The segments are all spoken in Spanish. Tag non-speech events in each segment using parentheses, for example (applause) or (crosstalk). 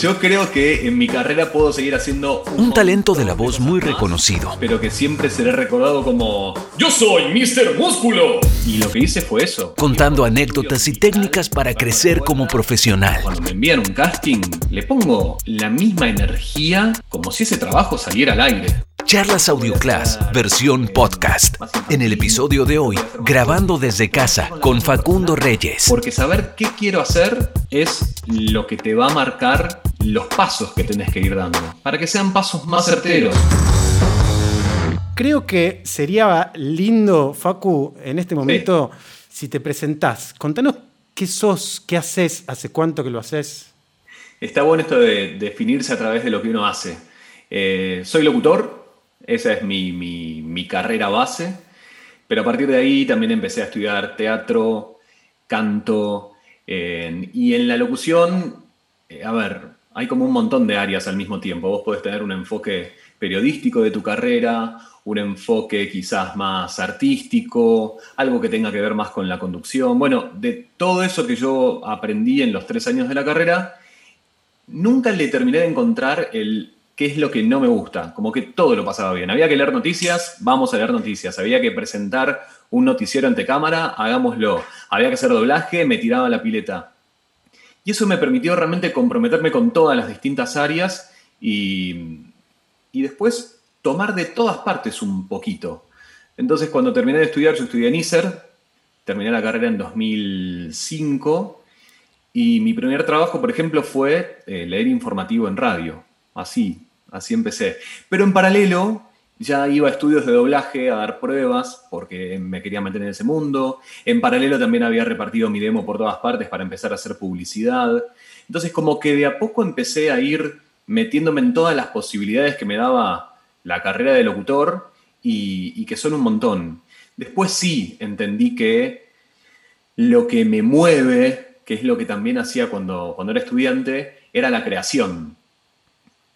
Yo creo que en mi carrera puedo seguir haciendo un, talento de la voz muy reconocido. Pero que siempre seré recordado como Yo soy Mr. Músculo. Y lo que hice fue eso. Contando anécdotas y técnicas para crecer como profesional. Cuando me envían un casting, le pongo la misma energía como si ese trabajo saliera al aire. Charlas Audio Class, versión podcast. En el episodio de hoy, grabando desde casa con Facundo Reyes. Porque saber qué quiero hacer es lo que te va a marcar los pasos que tenés que ir dando, para que sean pasos más certeros. Creo que sería lindo, Facu, en este momento, si te presentás. Contanos qué sos, qué haces, hace cuánto que lo haces. Está bueno esto de definirse a través de lo que uno hace. Eh, soy locutor, esa es mi, carrera base. Pero a partir de ahí también empecé a estudiar teatro, canto. y en la locución, eh, a ver, hay como un montón de áreas al mismo tiempo. Vos podés tener un enfoque periodístico de tu carrera, un enfoque quizás más artístico, algo que tenga que ver más con la conducción. Bueno, de todo eso que yo aprendí en los tres años de la carrera, nunca le terminé de encontrar el qué es lo que no me gusta. Como que todo lo pasaba bien. Había que leer noticias, vamos a leer noticias. Había que presentar un noticiero ante cámara, hagámoslo. Había que hacer doblaje, me tiraba la pileta. Y eso me permitió realmente comprometerme con todas las distintas áreas y, y después tomar de todas partes un poquito. Entonces cuando terminé de estudiar, yo estudié en ISER, terminé la carrera en 2005 y mi primer trabajo, por ejemplo, fue eh, leer informativo en radio. Así, Así empecé. Pero en paralelo ya iba a estudios de doblaje a dar pruebas porque me quería meter en ese mundo. En paralelo también había repartido mi demo por todas partes para empezar a hacer publicidad. Entonces como que de a poco empecé a ir metiéndome en todas las posibilidades que me daba la carrera de locutor y, que son un montón. Después sí entendí que lo que me mueve, que es lo que también hacía cuando, cuando era estudiante, era la creación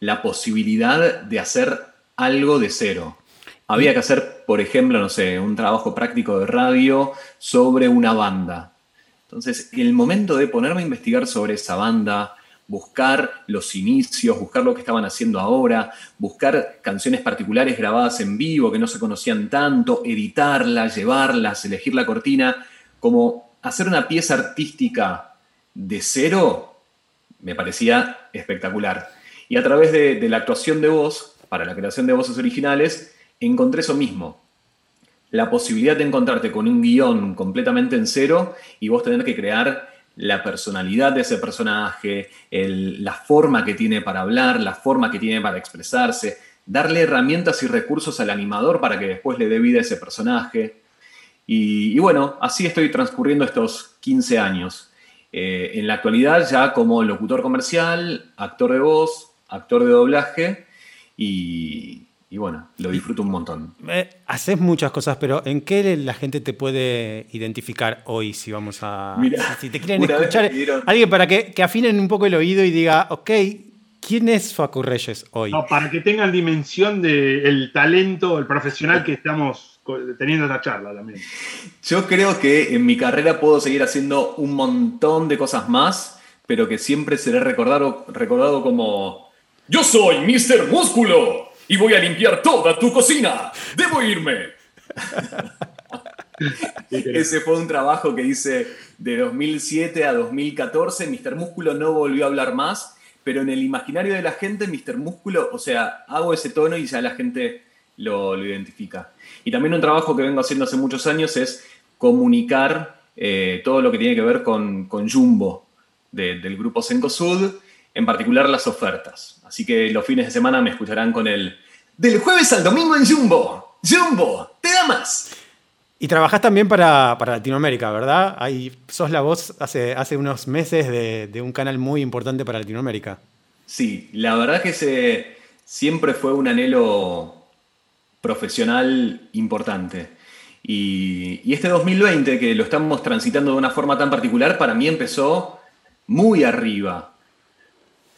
la posibilidad de hacer algo de cero. Había que hacer, por ejemplo, no sé, un trabajo práctico de radio sobre una banda. Entonces, el momento de ponerme a investigar sobre esa banda, buscar los inicios, buscar lo que estaban haciendo ahora, buscar canciones particulares grabadas en vivo que no se conocían tanto, editarlas, llevarlas, elegir la cortina, como hacer una pieza artística de cero, me parecía espectacular. Y a través de, la actuación de voz, para la creación de voces originales, encontré eso mismo. La posibilidad de encontrarte con un guion completamente en cero y vos tener que crear la personalidad de ese personaje, la forma que tiene para hablar, la forma que tiene para expresarse, darle herramientas y recursos al animador para que después le dé vida a ese personaje. Y, bueno, así estoy transcurriendo estos 15 años. Eh, en la actualidad ya como locutor comercial, actor de voz, actor de doblaje y, bueno, lo disfruto un montón. Eh, haces muchas cosas, pero ¿en qué la gente te puede identificar hoy si vamos a... si te quieren escuchar, alguien para que, afinen un poco el oído y diga, ok, ¿quién es Facu Reyes hoy? No, para que tengan dimensión del talento, el profesional que estamos teniendo esta charla también. Yo creo que en mi carrera puedo seguir haciendo un montón de cosas más, pero que siempre seré recordado, recordado como yo soy Mr. Músculo y voy a limpiar toda tu cocina. Debo irme. (laughs) Ese fue un trabajo que hice de 2007 a 2014. Mr. Músculo no volvió a hablar más, pero en el imaginario de la gente, Mr. Músculo, o sea, hago ese tono y ya la gente lo, identifica. Y también un trabajo que vengo haciendo hace muchos años es comunicar eh, todo lo que tiene que ver con, Jumbo del grupo Sencosud en particular las ofertas. Así que los fines de semana me escucharán con el del jueves al domingo en Jumbo. Jumbo, te da más. Y trabajás también para, Latinoamérica, ¿verdad? Ahí sos la voz hace, hace unos meses de, un canal muy importante para Latinoamérica. Sí, la verdad que se, siempre fue un anhelo profesional importante. Y, y, este 2020, que lo estamos transitando de una forma tan particular, para mí empezó muy arriba.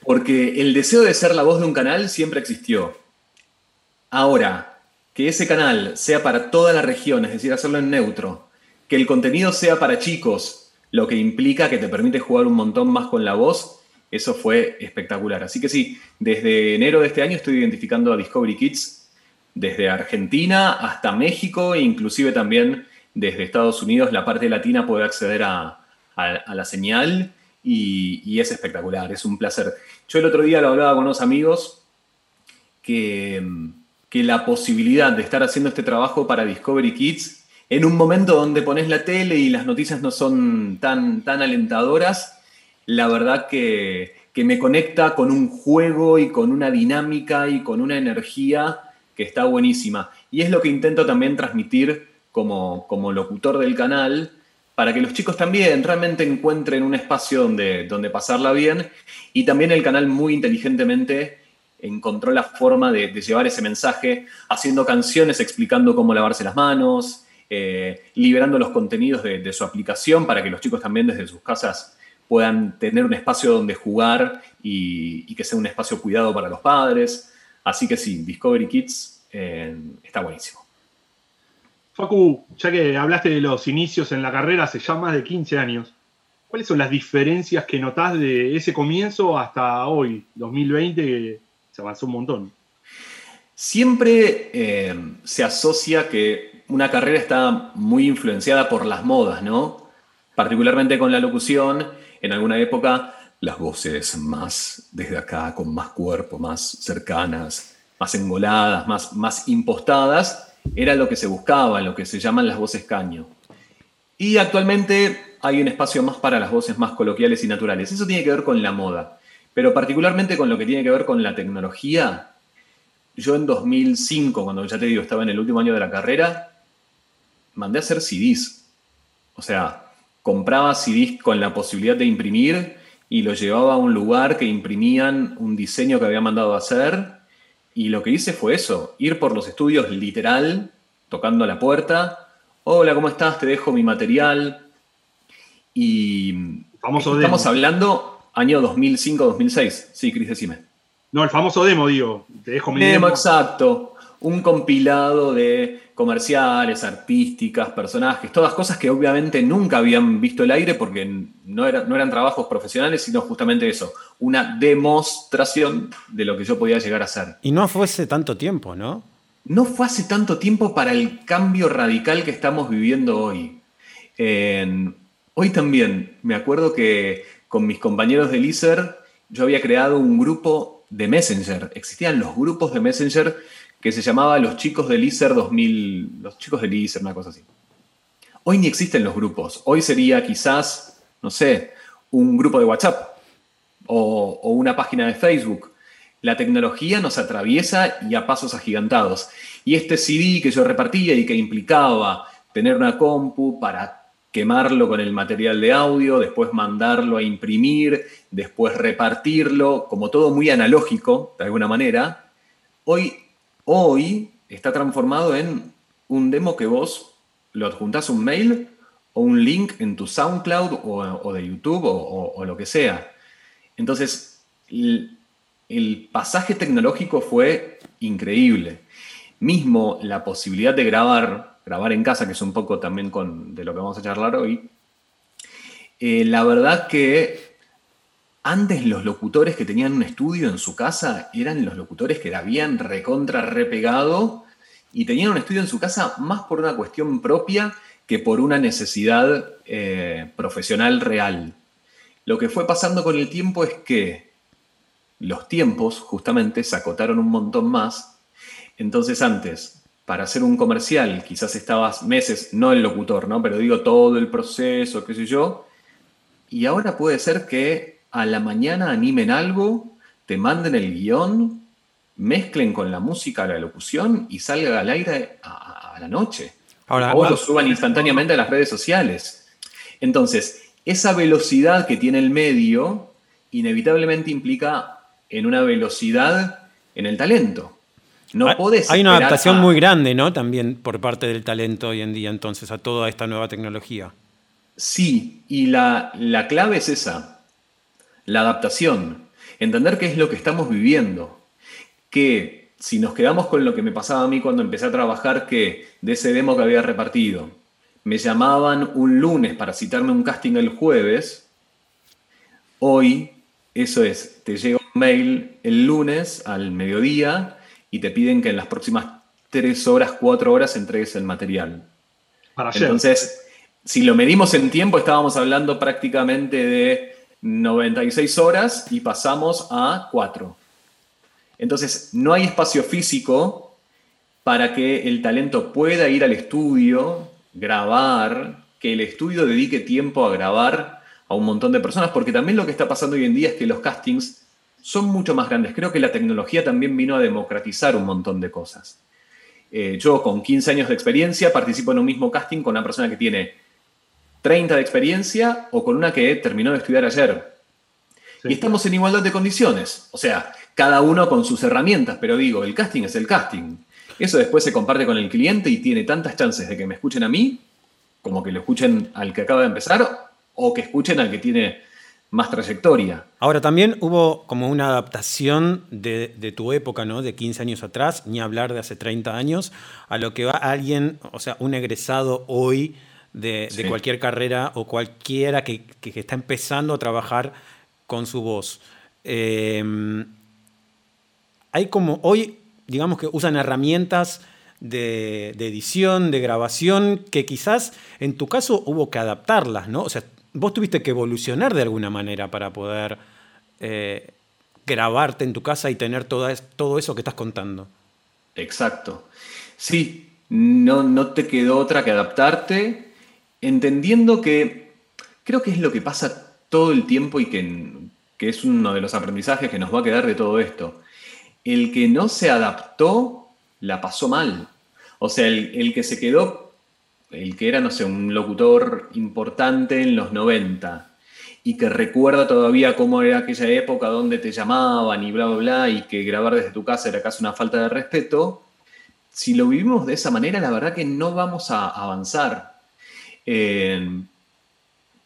Porque el deseo de ser la voz de un canal siempre existió. Ahora, que ese canal sea para toda la región, es decir, hacerlo en neutro, que el contenido sea para chicos, lo que implica que te permite jugar un montón más con la voz, eso fue espectacular. Así que sí, desde enero de este año estoy identificando a Discovery Kids desde Argentina hasta México e inclusive también desde Estados Unidos la parte latina puede acceder a, la señal y, es espectacular, es un placer. Yo el otro día lo hablaba con unos amigos que, que la posibilidad de estar haciendo este trabajo para Discovery Kids en un momento donde pones la tele y las noticias no son tan, tan alentadoras, la verdad que, que me conecta con un juego y con una dinámica y con una energía que está buenísima. Y es lo que intento también transmitir como, como locutor del canal, para que los chicos también realmente encuentren un espacio donde, donde pasarla bien. Y también el canal muy inteligentemente encontró la forma de, llevar ese mensaje, haciendo canciones explicando cómo lavarse las manos, eh, liberando los contenidos de, su aplicación para que los chicos también desde sus casas puedan tener un espacio donde jugar y, que sea un espacio cuidado para los padres. Así que sí, Discovery Kids eh, está buenísimo. Facu, ya que hablaste de los inicios en la carrera hace ya más de 15 años, ¿cuáles son las diferencias que notás de ese comienzo hasta hoy, 2020, que se avanzó un montón? Siempre eh, se asocia que una carrera está muy influenciada por las modas, ¿no? Particularmente con la locución, en alguna época las voces más desde acá, con más cuerpo, más cercanas, más engoladas, más, más impostadas, era lo que se buscaba, lo que se llaman las voces caño. Y actualmente hay un espacio más para las voces más coloquiales y naturales. Eso tiene que ver con la moda, pero particularmente con lo que tiene que ver con la tecnología. Yo en 2005, cuando ya te digo, estaba en el último año de la carrera, mandé a hacer CDs. O sea, compraba CDs con la posibilidad de imprimir y lo llevaba a un lugar que imprimían un diseño que había mandado a hacer y lo que hice fue eso, ir por los estudios literal, tocando a la puerta. Hola, ¿cómo estás? Te dejo mi material. Y famoso estamos hablando año 2005-2006. Sí, Cris, decime. No, el famoso demo, digo. Te dejo mi demo. Demo, exacto un compilado de comerciales, artísticas, personajes, todas cosas que obviamente nunca habían visto el aire porque no, no eran trabajos profesionales, sino justamente eso, una demostración de lo que yo podía llegar a hacer. Y no fue hace tanto tiempo, ¿no? No fue hace tanto tiempo para el cambio radical que estamos viviendo hoy. hoy también me acuerdo que con mis compañeros de ISER yo había creado un grupo de Messenger. Existían los grupos de Messenger que se llamaba Los Chicos del ISER 2000, los Chicos del ISER, una cosa así. Hoy ni existen los grupos. Hoy sería quizás, no sé, un grupo de WhatsApp o, una página de Facebook. La tecnología nos atraviesa y a pasos agigantados. Y este CD que yo repartía y que implicaba tener una compu para quemarlo con el material de audio, después mandarlo a imprimir, después repartirlo, como todo muy analógico, de alguna manera, hoy hoy está transformado en un demo que vos lo adjuntás un mail o un link en tu SoundCloud o, de YouTube o, lo que sea. Entonces, el, pasaje tecnológico fue increíble. Mismo la posibilidad de grabar, grabar en casa, que es un poco también con, de lo que vamos a charlar hoy, eh, la verdad que antes los locutores que tenían un estudio en su casa eran los locutores que habían recontra repegado y tenían un estudio en su casa más por una cuestión propia que por una necesidad eh, profesional real. Lo que fue pasando con el tiempo es que los tiempos justamente se acotaron un montón más. Entonces antes, para hacer un comercial, quizás estabas meses, no el locutor, ¿no? Pero digo todo el proceso, qué sé yo. Y ahora puede ser que a la mañana animen algo, te manden el guion, mezclen con la música la locución y salga al aire a, la noche. Ahora, o lo suban instantáneamente a las redes sociales. Entonces, esa velocidad que tiene el medio inevitablemente implica en una velocidad en el talento. No hay, hay una adaptación muy grande, ¿no? También por parte del talento hoy en día, entonces, a toda esta nueva tecnología. Sí, y la, la clave es esa la adaptación, entender qué es lo que estamos viviendo, que si nos quedamos con lo que me pasaba a mí cuando empecé a trabajar, que de ese demo que había repartido, me llamaban un lunes para citarme un casting el jueves, hoy Eso es, te llega un mail el lunes al mediodía y te piden que en las próximas tres horas, cuatro horas entregues el material. Para Entonces, si lo medimos en tiempo, estábamos hablando prácticamente de 96 horas y pasamos a 4. Entonces, no hay espacio físico para que el talento pueda ir al estudio, grabar, que el estudio dedique tiempo a grabar a un montón de personas, porque también lo que está pasando hoy en día es que los castings son mucho más grandes. Creo que la tecnología también vino a democratizar un montón de cosas. Eh, yo con 15 años de experiencia participo en un mismo casting con una persona que tiene 30 de experiencia o con una que terminó de estudiar ayer. Y estamos en igualdad de condiciones. O sea, cada uno con sus herramientas, pero digo, el casting es el casting. Eso después se comparte con el cliente y tiene tantas chances de que me escuchen a mí como que lo escuchen al que acaba de empezar o que escuchen al que tiene más trayectoria. Ahora, también hubo como una adaptación de, tu época, ¿no? De 15 años atrás, ni hablar de hace 30 años, a lo que va alguien, o sea, un egresado hoy de, cualquier carrera o cualquiera que, está empezando a trabajar con su voz. Em, hay como hoy, digamos que usan herramientas de, edición, de grabación, que quizás en tu caso hubo que adaptarlas, ¿no? O sea, vos tuviste que evolucionar de alguna manera para poder eh, grabarte en tu casa y tener todo eso que estás contando. Exacto. Sí, no, no te quedó otra que adaptarte entendiendo que creo que es lo que pasa todo el tiempo y que, es uno de los aprendizajes que nos va a quedar de todo esto. El que no se adaptó la pasó mal. O sea, el, que se quedó, el que era, no sé, un locutor importante en los 90 y que recuerda todavía cómo era aquella época donde te llamaban y bla, bla, bla, y que grabar desde tu casa era casi una falta de respeto, si lo vivimos de esa manera, la verdad que no vamos a avanzar. Eh,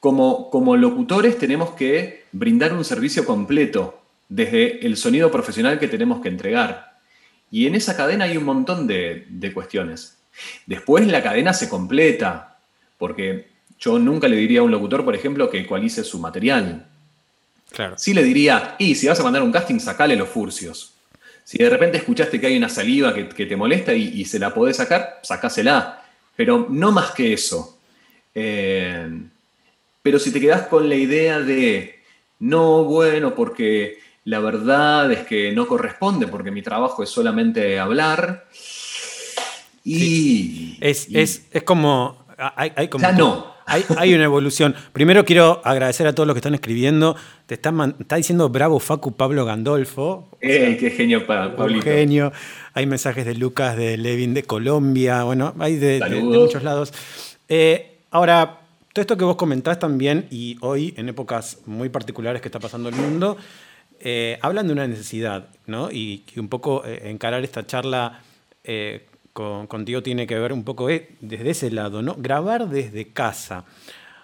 como, como locutores tenemos que brindar un servicio completo desde el sonido profesional que tenemos que entregar. Y en esa cadena hay un montón de, cuestiones. Después la cadena se completa, porque yo nunca le diría a un locutor, por ejemplo, que ecualice su material. Claro. Sí le diría, y si vas a mandar un casting, sacale los furcios. Si de repente escuchaste que hay una saliva que, te molesta y, y, se la podés sacar, sacásela. Pero no más que eso. Eh, pero si te quedas con la idea de, no, bueno, porque la verdad es que no corresponde, porque mi trabajo es solamente hablar. Y, es, como. Hay, como ya no. Hay, una evolución. Primero quiero agradecer a todos los que están escribiendo. Te está, está diciendo bravo Facu Pablo Gandolfo. Eh, qué genio, Pablito. genio. Hay mensajes de Lucas, de Levin de Colombia. Bueno, hay de, muchos lados. Eh, Ahora, todo esto que vos comentás también, y hoy en épocas muy particulares que está pasando el mundo, eh, hablan de una necesidad, ¿no? Y, un poco eh, encarar esta charla eh, contigo tiene que ver un poco desde ese lado, ¿no? Grabar desde casa.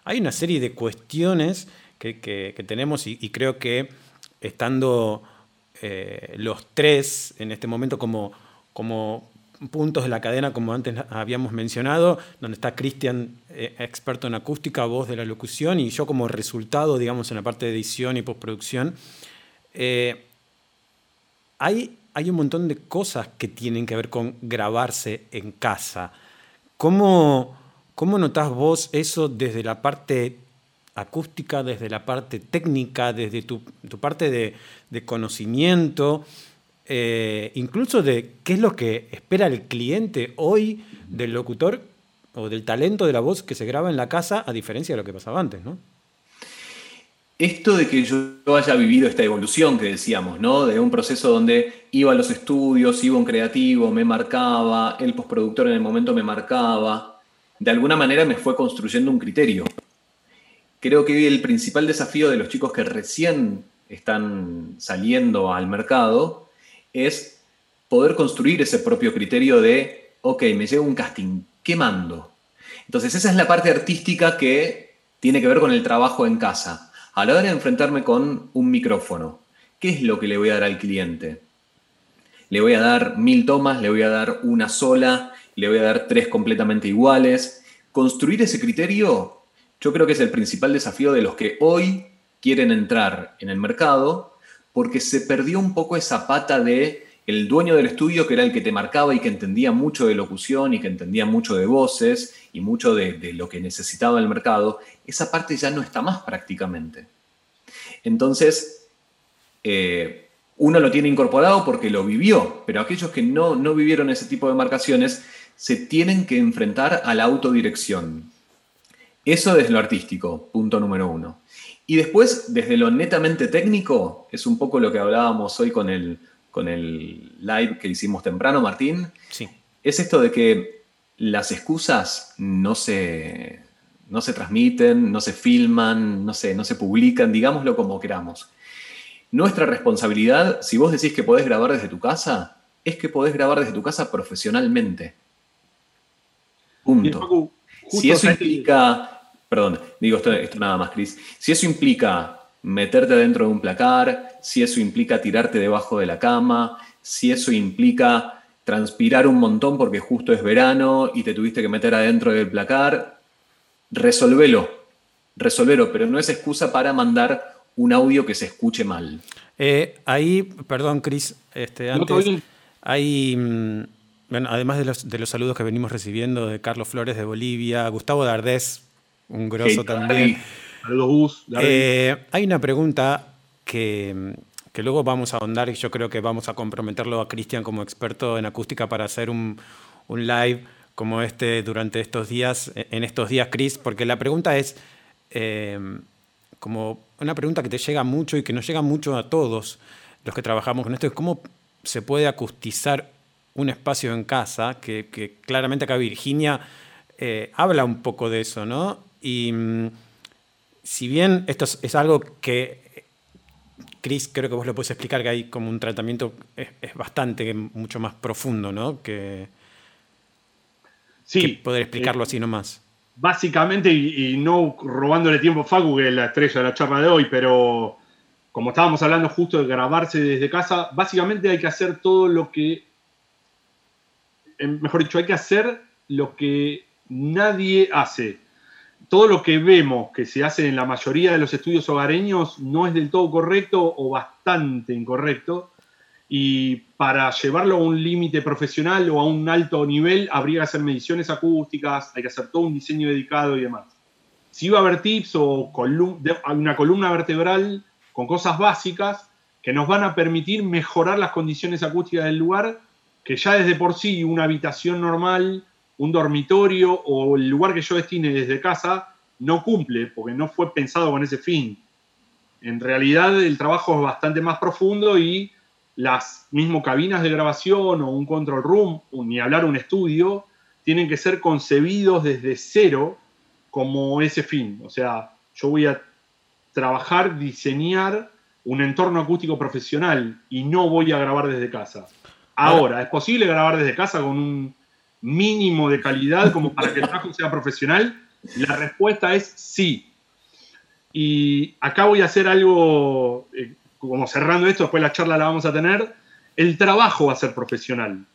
Hay una serie de cuestiones que, tenemos y, creo que estando los tres en este momento como, como puntos de la cadena, como antes habíamos mencionado, donde está Cristian, eh, experto en acústica, voz de la locución, y yo como resultado, digamos, en la parte de edición y postproducción. Eh, hay, hay un montón de cosas que tienen que ver con grabarse en casa. ¿Cómo, cómo notás vos eso desde la parte acústica, desde la parte técnica, desde tu, parte de, de conocimiento? Eh, incluso de qué es lo que espera el cliente hoy del locutor o del talento de la voz que se graba en la casa, a diferencia de lo que pasaba antes. Esto de que yo haya vivido esta evolución que decíamos, ¿no? De un proceso donde iba a los estudios, iba un creativo, me marcaba, el postproductor en el momento me marcaba, de alguna manera me fue construyendo un criterio. Creo que el principal desafío de los chicos que recién están saliendo al mercado es poder construir ese propio criterio de, ok, me llega un casting, ¿qué mando? Entonces esa es la parte artística que tiene que ver con el trabajo en casa. A la hora de enfrentarme con un micrófono, ¿qué es lo que le voy a dar al cliente? Le voy a dar mil tomas, le voy a dar una sola, le voy a dar tres completamente iguales. Construir ese criterio yo creo que es el principal desafío de los que hoy quieren entrar en el mercado porque se perdió un poco esa pata de el dueño del estudio que era el que te marcaba y que entendía mucho de locución y que entendía mucho de voces y mucho de, lo que necesitaba el mercado, esa parte ya no está más prácticamente. Entonces, eh, uno lo tiene incorporado porque lo vivió, pero aquellos que no, no vivieron ese tipo de marcaciones se tienen que enfrentar a la autodirección. Eso desde lo artístico, punto número uno. Y después, desde lo netamente técnico, es un poco lo que hablábamos hoy con el, con el live que hicimos temprano, Martín. Sí. Es esto de que las excusas no se, no se transmiten, no se filman, no se, no se publican, digámoslo como queramos. Nuestra responsabilidad, si vos decís que podés grabar desde tu casa, es que podés grabar desde tu casa profesionalmente. Punto. Si eso implica, perdón, digo esto, esto nada más, Cris, si eso implica meterte dentro de un placar, si eso implica tirarte debajo de la cama, si eso implica transpirar un montón porque justo es verano y te tuviste que meter adentro del placar, resolvelo, resolvelo, pero no es excusa para mandar un audio que se escuche mal. Eh, ahí, perdón, Cris, este, antes, hay, mm, bueno, además de los, de los, saludos que venimos recibiendo de Carlos Flores de Bolivia, Gustavo Dardés, un grosso también. Saludos, eh, hay una pregunta que, que, luego vamos a ahondar y yo creo que vamos a comprometerlo a Cristian como experto en acústica para hacer un, un live como este durante estos días, en estos días, Cris, porque la pregunta es eh, como una pregunta que te llega mucho y que nos llega mucho a todos los que trabajamos con esto, es cómo se puede acustizar un espacio en casa, que, claramente acá Virginia eh, habla un poco de eso, ¿no? Y mm, si bien esto es, algo que, Chris, creo que vos lo puedes explicar, que hay como un tratamiento, es, bastante, mucho más profundo, ¿no? Que, sí, poder explicarlo eh, así nomás. Básicamente, y, no robándole tiempo a Facu, que es la estrella de la charla de hoy, pero como estábamos hablando justo de grabarse desde casa, básicamente hay que hacer todo lo que, mejor dicho, hay que hacer lo que nadie hace. Todo lo que vemos que se hace en la mayoría de los estudios hogareños no es del todo correcto o bastante incorrecto. Y para llevarlo a un límite profesional o a un alto nivel, habría que hacer mediciones acústicas, hay que hacer todo un diseño dedicado y demás. Si va a haber tips o una columna vertebral con cosas básicas que nos van a permitir mejorar las condiciones acústicas del lugar, que ya desde por sí una habitación normal, un dormitorio o el lugar que yo destine desde casa no cumple, porque no fue pensado con ese fin. En realidad el trabajo es bastante más profundo y las mismas cabinas de grabación o un control room, ni hablar un estudio, tienen que ser concebidos desde cero como ese fin. O sea, yo voy a trabajar, diseñar un entorno acústico profesional y no voy a grabar desde casa. Ahora, ¿es posible grabar desde casa con un mínimo de calidad como para que el trabajo sea profesional? La respuesta es sí. Y acá voy a hacer algo, eh, como cerrando esto, después la charla la vamos a tener. El trabajo va a ser profesional,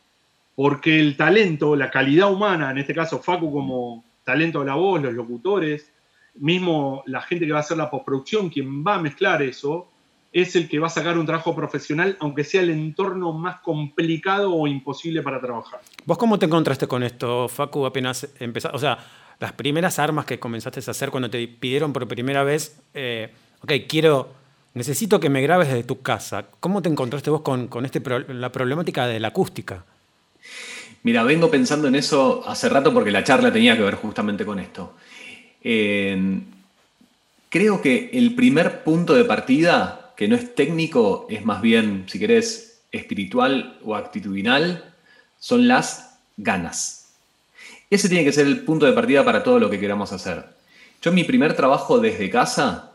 porque el talento, la calidad humana, en este caso Facu como talento de la voz, los locutores, mismo la gente que va a hacer la postproducción, quien va a mezclar eso, es el que va a sacar un trabajo profesional, aunque sea el entorno más complicado o imposible para trabajar. ¿Vos cómo te encontraste con esto, Facu, apenas empezaste? O sea, las primeras armas que comenzaste a hacer cuando te pidieron por primera vez, eh, ok, quiero, necesito que me grabes desde tu casa. ¿Cómo te encontraste vos con, con este, la problemática de la acústica? Mira, vengo pensando en eso hace rato porque la charla tenía que ver justamente con esto creo que el primer punto de partida, que no es técnico, es más bien, si querés, espiritual o actitudinal, son las ganas. Ese tiene que ser el punto de partida para todo lo que queramos hacer. Yo mi primer trabajo desde casa,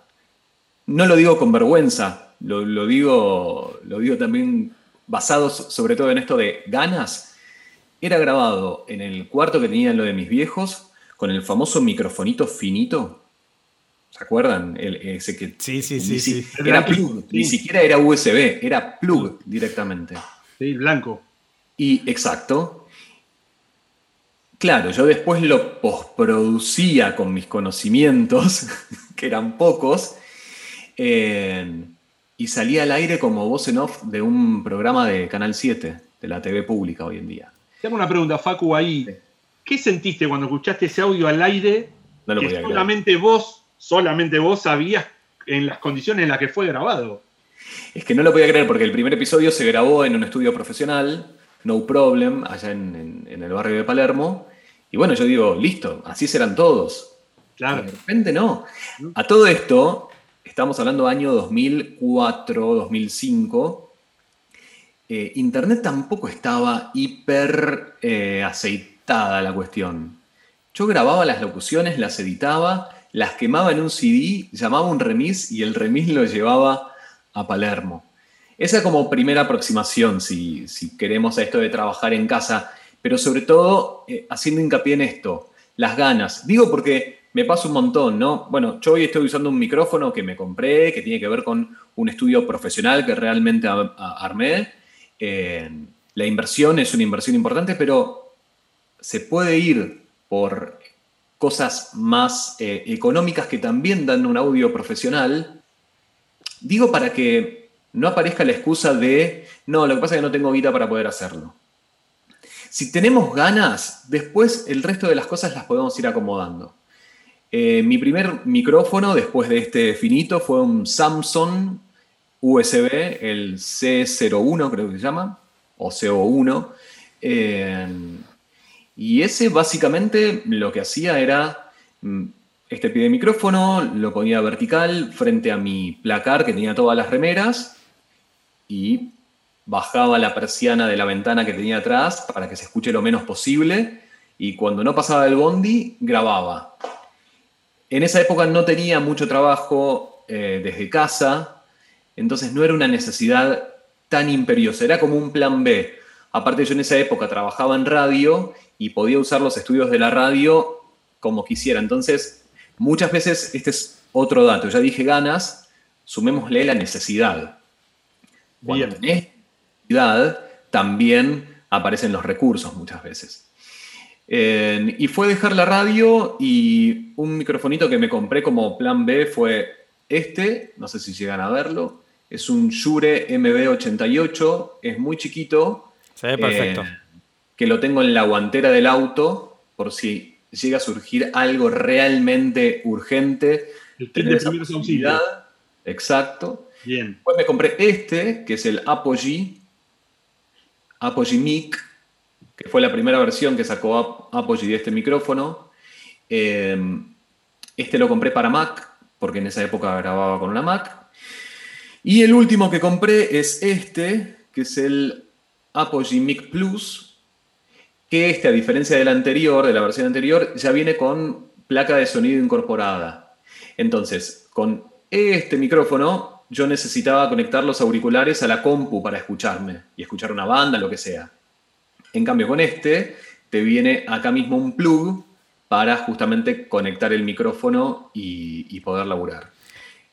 no lo digo con vergüenza, lo, digo, lo digo también basado sobre todo en esto de ganas, era grabado en el cuarto que tenían lo de mis viejos, con el famoso microfonito finito. ¿Se acuerdan? ese que sí, sí, sí. sí. Era plug, ni siquiera era USB, era plug directamente. Sí, blanco. Y exacto. Claro, yo después lo postproducía con mis conocimientos, (laughs) que eran pocos, y salía al aire como voz en off de un programa de Canal 7, de la TV pública hoy en día. Tengo una pregunta, Facu, ahí. ¿Qué sentiste cuando escuchaste ese audio al aire? No lo que solamente vos, solamente vos sabías en las condiciones en las que fue grabado. Es que no lo podía creer porque el primer episodio se grabó en un estudio profesional, No Problem, allá en, el barrio de Palermo. Y bueno, yo digo, listo, así serán todos. Claro. de repente no. A todo esto, estamos hablando año 2004, 2005. Eh, Internet tampoco estaba hiper eh, aceitada la cuestión. Yo grababa las locuciones, las editaba, las quemaba en un CD, llamaba un remis y el remis lo llevaba a Palermo. Esa como primera aproximación, si, queremos a esto de trabajar en casa, pero sobre todo eh, haciendo hincapié en esto, las ganas. Digo porque me pasa un montón, ¿no? Bueno, yo hoy estoy usando un micrófono que me compré, que tiene que ver con un estudio profesional que realmente armé. Eh, la inversión es una inversión importante, pero se puede ir por cosas más eh, económicas que también dan un audio profesional Digo para que no aparezca la excusa de, no, lo que pasa es que no tengo vida para poder hacerlo. Si tenemos ganas, después el resto de las cosas las podemos ir acomodando. Eh, mi primer micrófono después de este finito fue un Samsung USB, el C01 creo que se llama, o CO1. Eh, y ese básicamente lo que hacía era mm, este pie de micrófono, lo ponía vertical frente a mi placar que tenía todas las remeras y bajaba la persiana de la ventana que tenía atrás para que se escuche lo menos posible y cuando no pasaba el bondi grababa. En esa época no tenía mucho trabajo eh, desde casa, entonces no era una necesidad tan imperiosa, era como un plan B. Aparte yo en esa época trabajaba en radio y podía usar los estudios de la radio como quisiera, entonces Muchas veces, este es otro dato, ya dije ganas, sumémosle la necesidad. Cuando tenés necesidad, también aparecen los recursos muchas veces. y fue dejar la radio y un microfonito que me compré como plan B fue este, no sé si llegan a verlo, es un Shure MB88, es muy chiquito. Se ve perfecto. Eh, que lo tengo en la guantera del auto por si llega a surgir algo realmente urgente. El kit de primeros auxilios. Exacto. Bien. Pues me compré este, que es el Apogee, Apogee Mic, que fue la primera versión que sacó Apogee de este micrófono. Em, este lo compré para Mac, porque en esa época grababa con una Mac. Y el último que compré es este, que es el Apogee Mic Plus, que este, a diferencia del anterior, de la versión anterior, ya viene con placa de sonido incorporada. Entonces, con este micrófono yo necesitaba conectar los auriculares a la compu para escucharme y escuchar una banda, lo que sea. En cambio, con este te viene acá mismo un plug para justamente conectar el micrófono y, y poder laburar.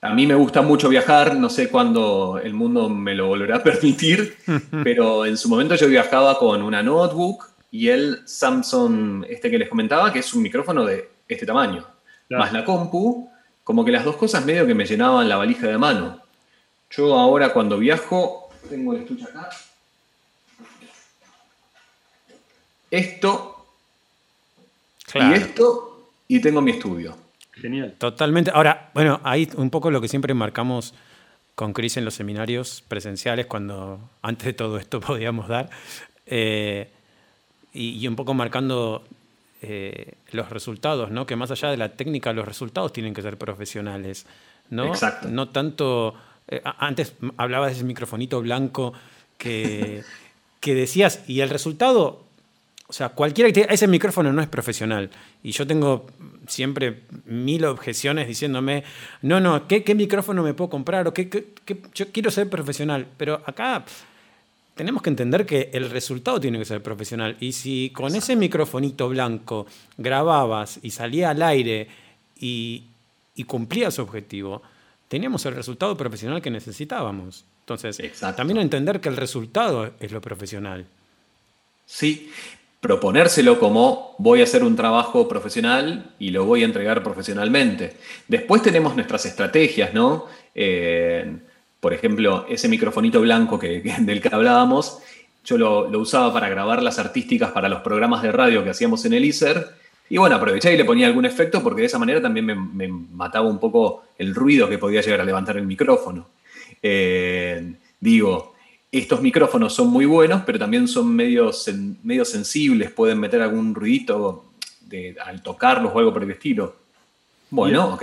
A mí me gusta mucho viajar, no sé cuándo el mundo me lo volverá a (laughs) permitir, (laughs) pero en su momento yo viajaba con una notebook y el Samsung, este que les comentaba, que es un micrófono de este tamaño, más la compu, como que las dos cosas medio que me llenaban la valija de mano. Yo ahora cuando viajo, tengo el estuche acá. Esto y esto, y tengo mi estudio. Genial. Totalmente. Ahora, bueno, ahí un poco lo que siempre marcamos con Chris en los seminarios presenciales, cuando antes de todo esto (laughs) podíamos dar. Eh, y, un poco marcando eh, los resultados, ¿no? Que más allá de la técnica, los resultados tienen que ser profesionales, ¿no? Exacto. No tanto... Eh, antes hablabas de ese microfonito blanco que, (laughs) que decías, y el resultado, o sea, cualquiera que ese micrófono no es profesional. Y yo tengo siempre mil objeciones diciéndome, no, no, ¿qué, qué micrófono me puedo comprar? O qué, yo quiero ser profesional. Pero acá tenemos que entender que el resultado tiene que ser profesional. Y si con ese microfonito blanco grababas y salía al aire y, cumplía su objetivo, teníamos el resultado profesional que necesitábamos. Entonces, también entender que el resultado es lo profesional. Sí, proponérselo como voy a hacer un trabajo profesional y lo voy a entregar profesionalmente. Después tenemos nuestras estrategias, ¿no? Eh, por ejemplo, ese microfonito blanco que, del que hablábamos, yo lo, usaba para grabar las artísticas para los programas de radio que hacíamos en el ISER. Y bueno, aproveché y le ponía algún efecto porque de esa manera también me, mataba un poco el ruido que podía llegar a levantar el micrófono. Eh, digo, estos micrófonos son muy buenos, pero también son medio, sensibles, pueden meter algún ruidito al tocarlos o algo por el estilo. Bueno, ok.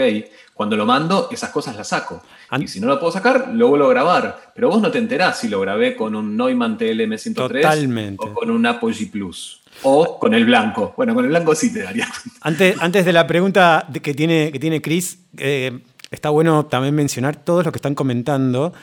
Cuando lo mando, esas cosas las saco. Y si no lo puedo sacar, lo vuelvo a grabar. Pero vos no te enterás si lo grabé con un Neumann TLM103 o con un Apogee Plus. O con el blanco. Bueno, con el blanco sí te daría. Antes, antes de la pregunta que tiene, que tiene Chris, eh, está bueno también mencionar todos los que están comentando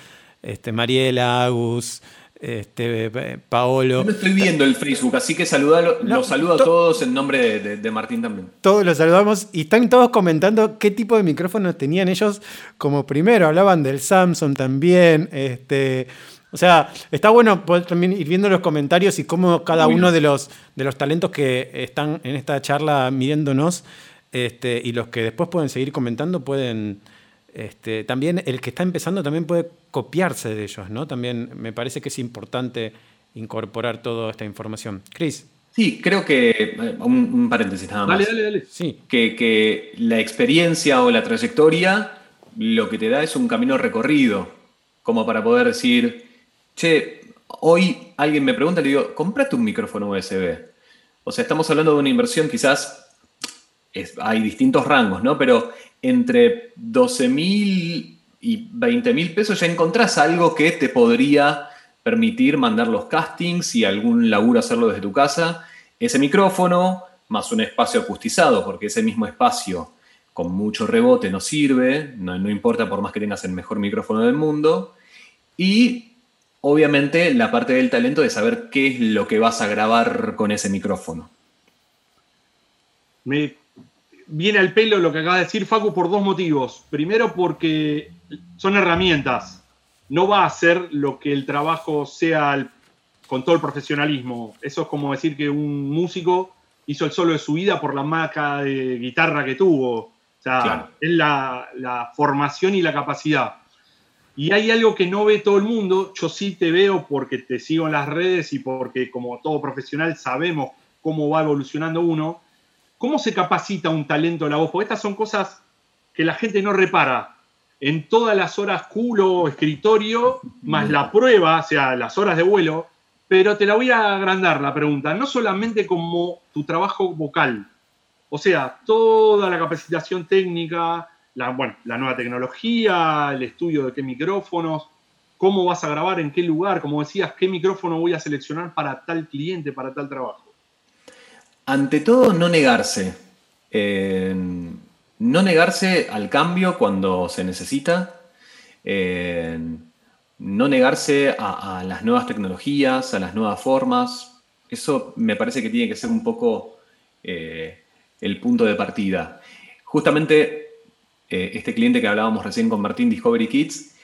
este, Mariela, Agus, este, Paolo. Yo no estoy viendo el Facebook, así que saludalo, los saludo a todos en nombre de, Martín también. Todos los saludamos y están todos comentando qué tipo de micrófonos tenían ellos como primero. Hablaban del Samsung también. Este, o sea, está bueno poder también ir viendo los comentarios y cómo cada uno de los, de los talentos que están en esta charla midiéndonos este, y los que después pueden seguir comentando pueden este, también el que está empezando también puede copiarse de ellos, ¿no? También me parece que es importante incorporar toda esta información. Cris. Sí, creo que, eh, un, paréntesis nada más. Dale, dale, dale. Sí. Que, que, la experiencia o la trayectoria lo que te da es un camino recorrido, como para poder decir, che, hoy alguien me pregunta, le digo, comprate un micrófono USB. O sea, estamos hablando de una inversión quizás, hay distintos rangos, ¿no? Pero entre 12 mil y 20 mil pesos ya encontrás algo que te podría permitir mandar los castings y algún laburo hacerlo desde tu casa. Ese micrófono, más un espacio acustizado, porque ese mismo espacio con mucho rebote no sirve, no, no importa por más que tengas el mejor micrófono del mundo. Y obviamente la parte del talento de saber qué es lo que vas a grabar con ese micrófono. Viene al pelo lo que acaba de decir Facu por dos motivos. Primero porque son herramientas. No va a ser lo que el trabajo sea con todo el profesionalismo. Eso es como decir que un músico hizo el solo de su vida por la marca de guitarra que tuvo. O sea, es la, la formación y la capacidad. Y hay algo que no ve todo el mundo. Yo sí te veo porque te sigo en las redes y porque como todo profesional sabemos cómo va evolucionando uno ¿Cómo se capacita un talento de la voz? Porque estas son cosas que la gente no repara. En todas las horas culo, escritorio, más la prueba, o sea, las horas de vuelo, pero te la voy a agrandar la pregunta, no solamente como tu trabajo vocal, o sea, toda la capacitación técnica, la, bueno, la nueva tecnología, el estudio de qué micrófonos, cómo vas a grabar, en qué lugar, como decías, qué micrófono voy a seleccionar para tal cliente, para tal trabajo. Ante todo, no negarse. Eh, no negarse al cambio cuando se necesita. Eh, no negarse a, las nuevas tecnologías, a las nuevas formas. Eso me parece que tiene que ser un poco eh, el punto de partida. Justamente este cliente que hablábamos recién con Martín, Discovery Kids,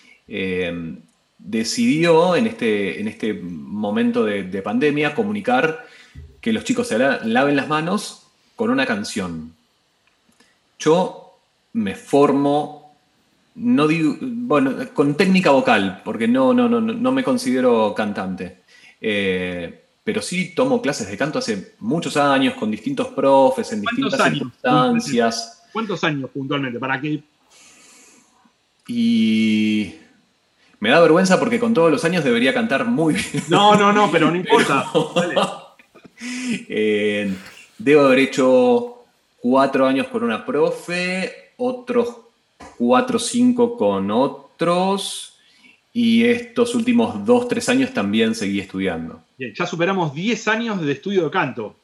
decidió en este, en este momento de, de pandemia comunicar que los chicos se laven las manos con una canción. Yo me formo, no digo, bueno, con técnica vocal, porque no, no, no, no me considero cantante. Eh, pero sí tomo clases de canto hace muchos años, con distintos profes, en distintas circunstancias. ¿Cuántos años puntualmente? ¿Para qué? Y me da vergüenza porque con todos los años debería cantar muy bien. No, no, no, pero no (laughs) importa. Eh, debo haber hecho cuatro años con una profe, otros cuatro o cinco con otros, y estos últimos dos, tres años también seguí estudiando. ya superamos 10 años de estudio de canto.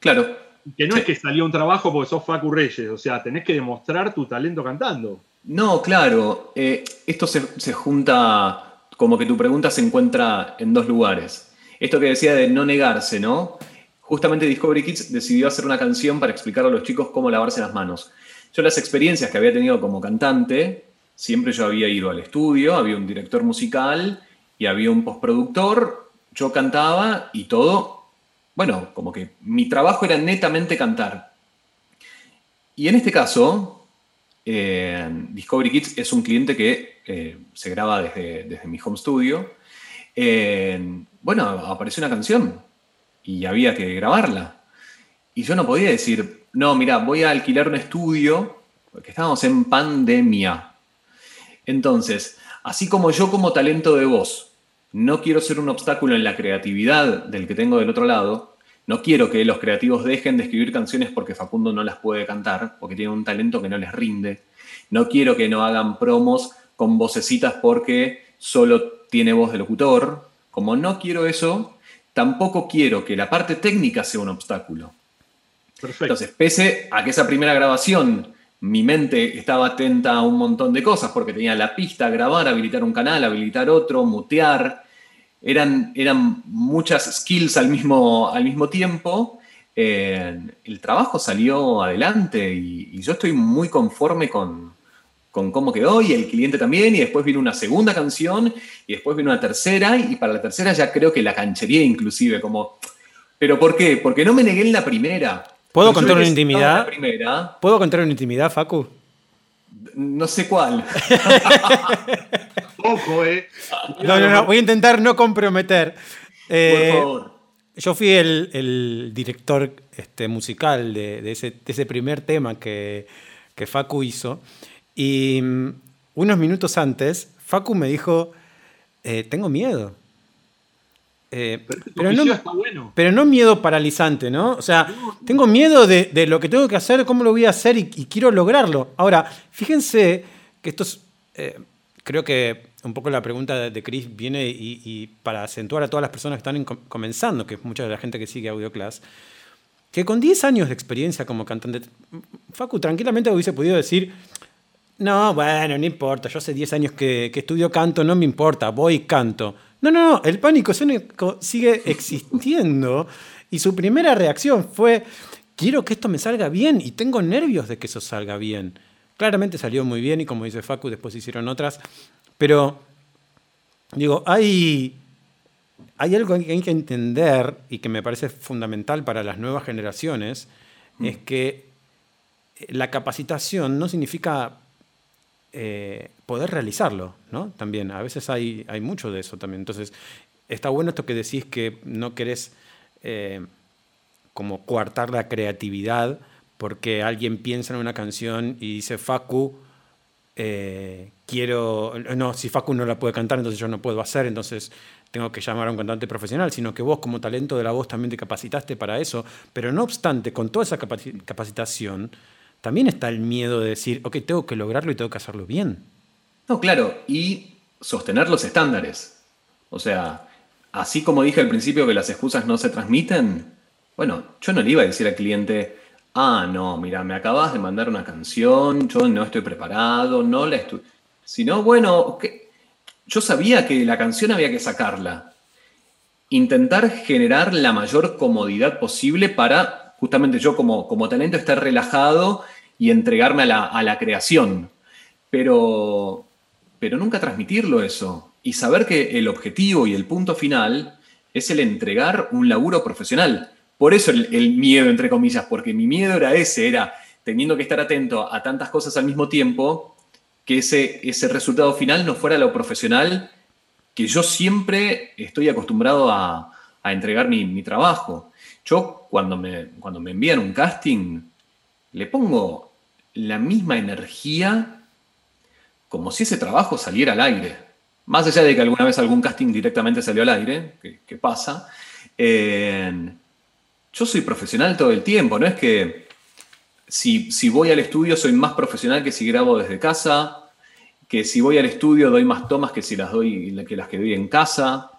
Claro. Que no es que salió un trabajo porque sos Facu Reyes, o sea, tenés que demostrar tu talento cantando. No, claro. Eh, esto se, se junta, como que tu pregunta se encuentra en dos lugares. Esto que decía de no negarse, ¿no? Justamente Discovery Kids decidió hacer una canción para explicar a los chicos cómo lavarse las manos. Yo las experiencias que había tenido como cantante, siempre yo había ido al estudio, había un director musical y había un postproductor, yo cantaba y todo bueno, como que mi trabajo era netamente cantar. Y en este caso, eh, Discovery Kids es un cliente que eh, se graba desde, desde, mi home studio. bueno, apareció una canción y había que grabarla. Y yo no podía decir, no, mira, voy a alquilar un estudio, porque estábamos en pandemia. Entonces, así como yo como talento de voz no quiero ser un obstáculo en la creatividad del que tengo del otro lado, no quiero que los creativos dejen de escribir canciones porque Facundo no las puede cantar, porque tiene un talento que no les rinde. No quiero que no hagan promos con vocecitas porque solo tiene voz de locutor. Como no quiero eso, tampoco quiero que la parte técnica sea un obstáculo. Entonces, pese a que esa primera grabación mi mente estaba atenta a un montón de cosas, porque tenía la pista, grabar, habilitar un canal, habilitar otro, mutear, eran, eran muchas skills al mismo, al mismo tiempo. Eh, el trabajo salió adelante y, yo estoy muy conforme con, con cómo quedó y el cliente también, y después vino una segunda canción, y después vino una tercera, y para la tercera ya creo que la canchería inclusive, como, ¿pero por qué? Porque no me negué en la primera. ¿Puedo contar una intimidad? ¿Puedo contar una intimidad, Facu? No sé cuál. (laughs) Ojo, eh. No, no, no, voy a intentar no comprometer. Eh, Por favor. Yo fui el, director este, musical de, ese, primer tema que, Facu hizo. Y mm, unos minutos antes, Facu me dijo, eh, tengo miedo. Eh, pero, no, pero no miedo paralizante, ¿no? O sea, tengo miedo de, lo que tengo que hacer, cómo lo voy a hacer y, quiero lograrlo. Ahora, fíjense que esto es, eh, creo que un poco la pregunta de Chris viene y, para acentuar a todas las personas que están comenzando, que es mucha de la gente que sigue Audioclass, que con 10 años de experiencia como cantante, Facu tranquilamente hubiese podido decir, no, bueno, no importa, yo hace 10 años que, que estudio canto, no me importa, voy y canto. No, no, no, el pánico escénico sigue (laughs) existiendo y su primera reacción fue, quiero que esto me salga bien y tengo nervios de que eso salga bien. Claramente salió muy bien y como dice Facu, después hicieron otras, pero digo, hay, hay algo que hay que entender y que me parece fundamental para las nuevas generaciones, mm. es que la capacitación no significa eh, poder realizarlo, ¿no? También, a veces hay, hay mucho de eso también. Entonces, está bueno esto que decís que no querés eh, como coartar la creatividad porque alguien piensa en una canción y dice, Facu, eh, quiero, no, si Facu no la puede cantar, entonces yo no puedo hacer, entonces tengo que llamar a un cantante profesional, sino que vos como talento de la voz también te capacitaste para eso, pero no obstante, con toda esa capacitación, también está el miedo de decir, ok, tengo que lograrlo y tengo que hacerlo bien. No, claro, y sostener los estándares. O sea, así como dije al principio que las excusas no se transmiten, bueno, yo no le iba a decir al cliente, ah, no, mira, me acabas de mandar una canción, yo no estoy preparado, no la estoy... Sino, bueno, yo sabía que la canción había que sacarla. Intentar generar la mayor comodidad posible para justamente yo como, como talento estar relajado y entregarme a la, creación. Pero, pero nunca transmitirlo eso. Y saber que el objetivo y el punto final es el entregar un laburo profesional. Por eso el, miedo, entre comillas, porque mi miedo era ese, era teniendo que estar atento a tantas cosas al mismo tiempo, que ese, ese resultado final no fuera lo profesional que yo siempre estoy acostumbrado a, entregar mi, mi, trabajo. Yo cuando me, cuando me envían un casting, le pongo la misma energía como si ese trabajo saliera al aire. Más allá de que alguna vez algún casting directamente salió al aire, que, pasa, yo soy profesional todo el tiempo, no es que si, si voy al estudio soy más profesional que si grabo desde casa, que si voy al estudio doy más tomas que si las doy que las que doy en casa.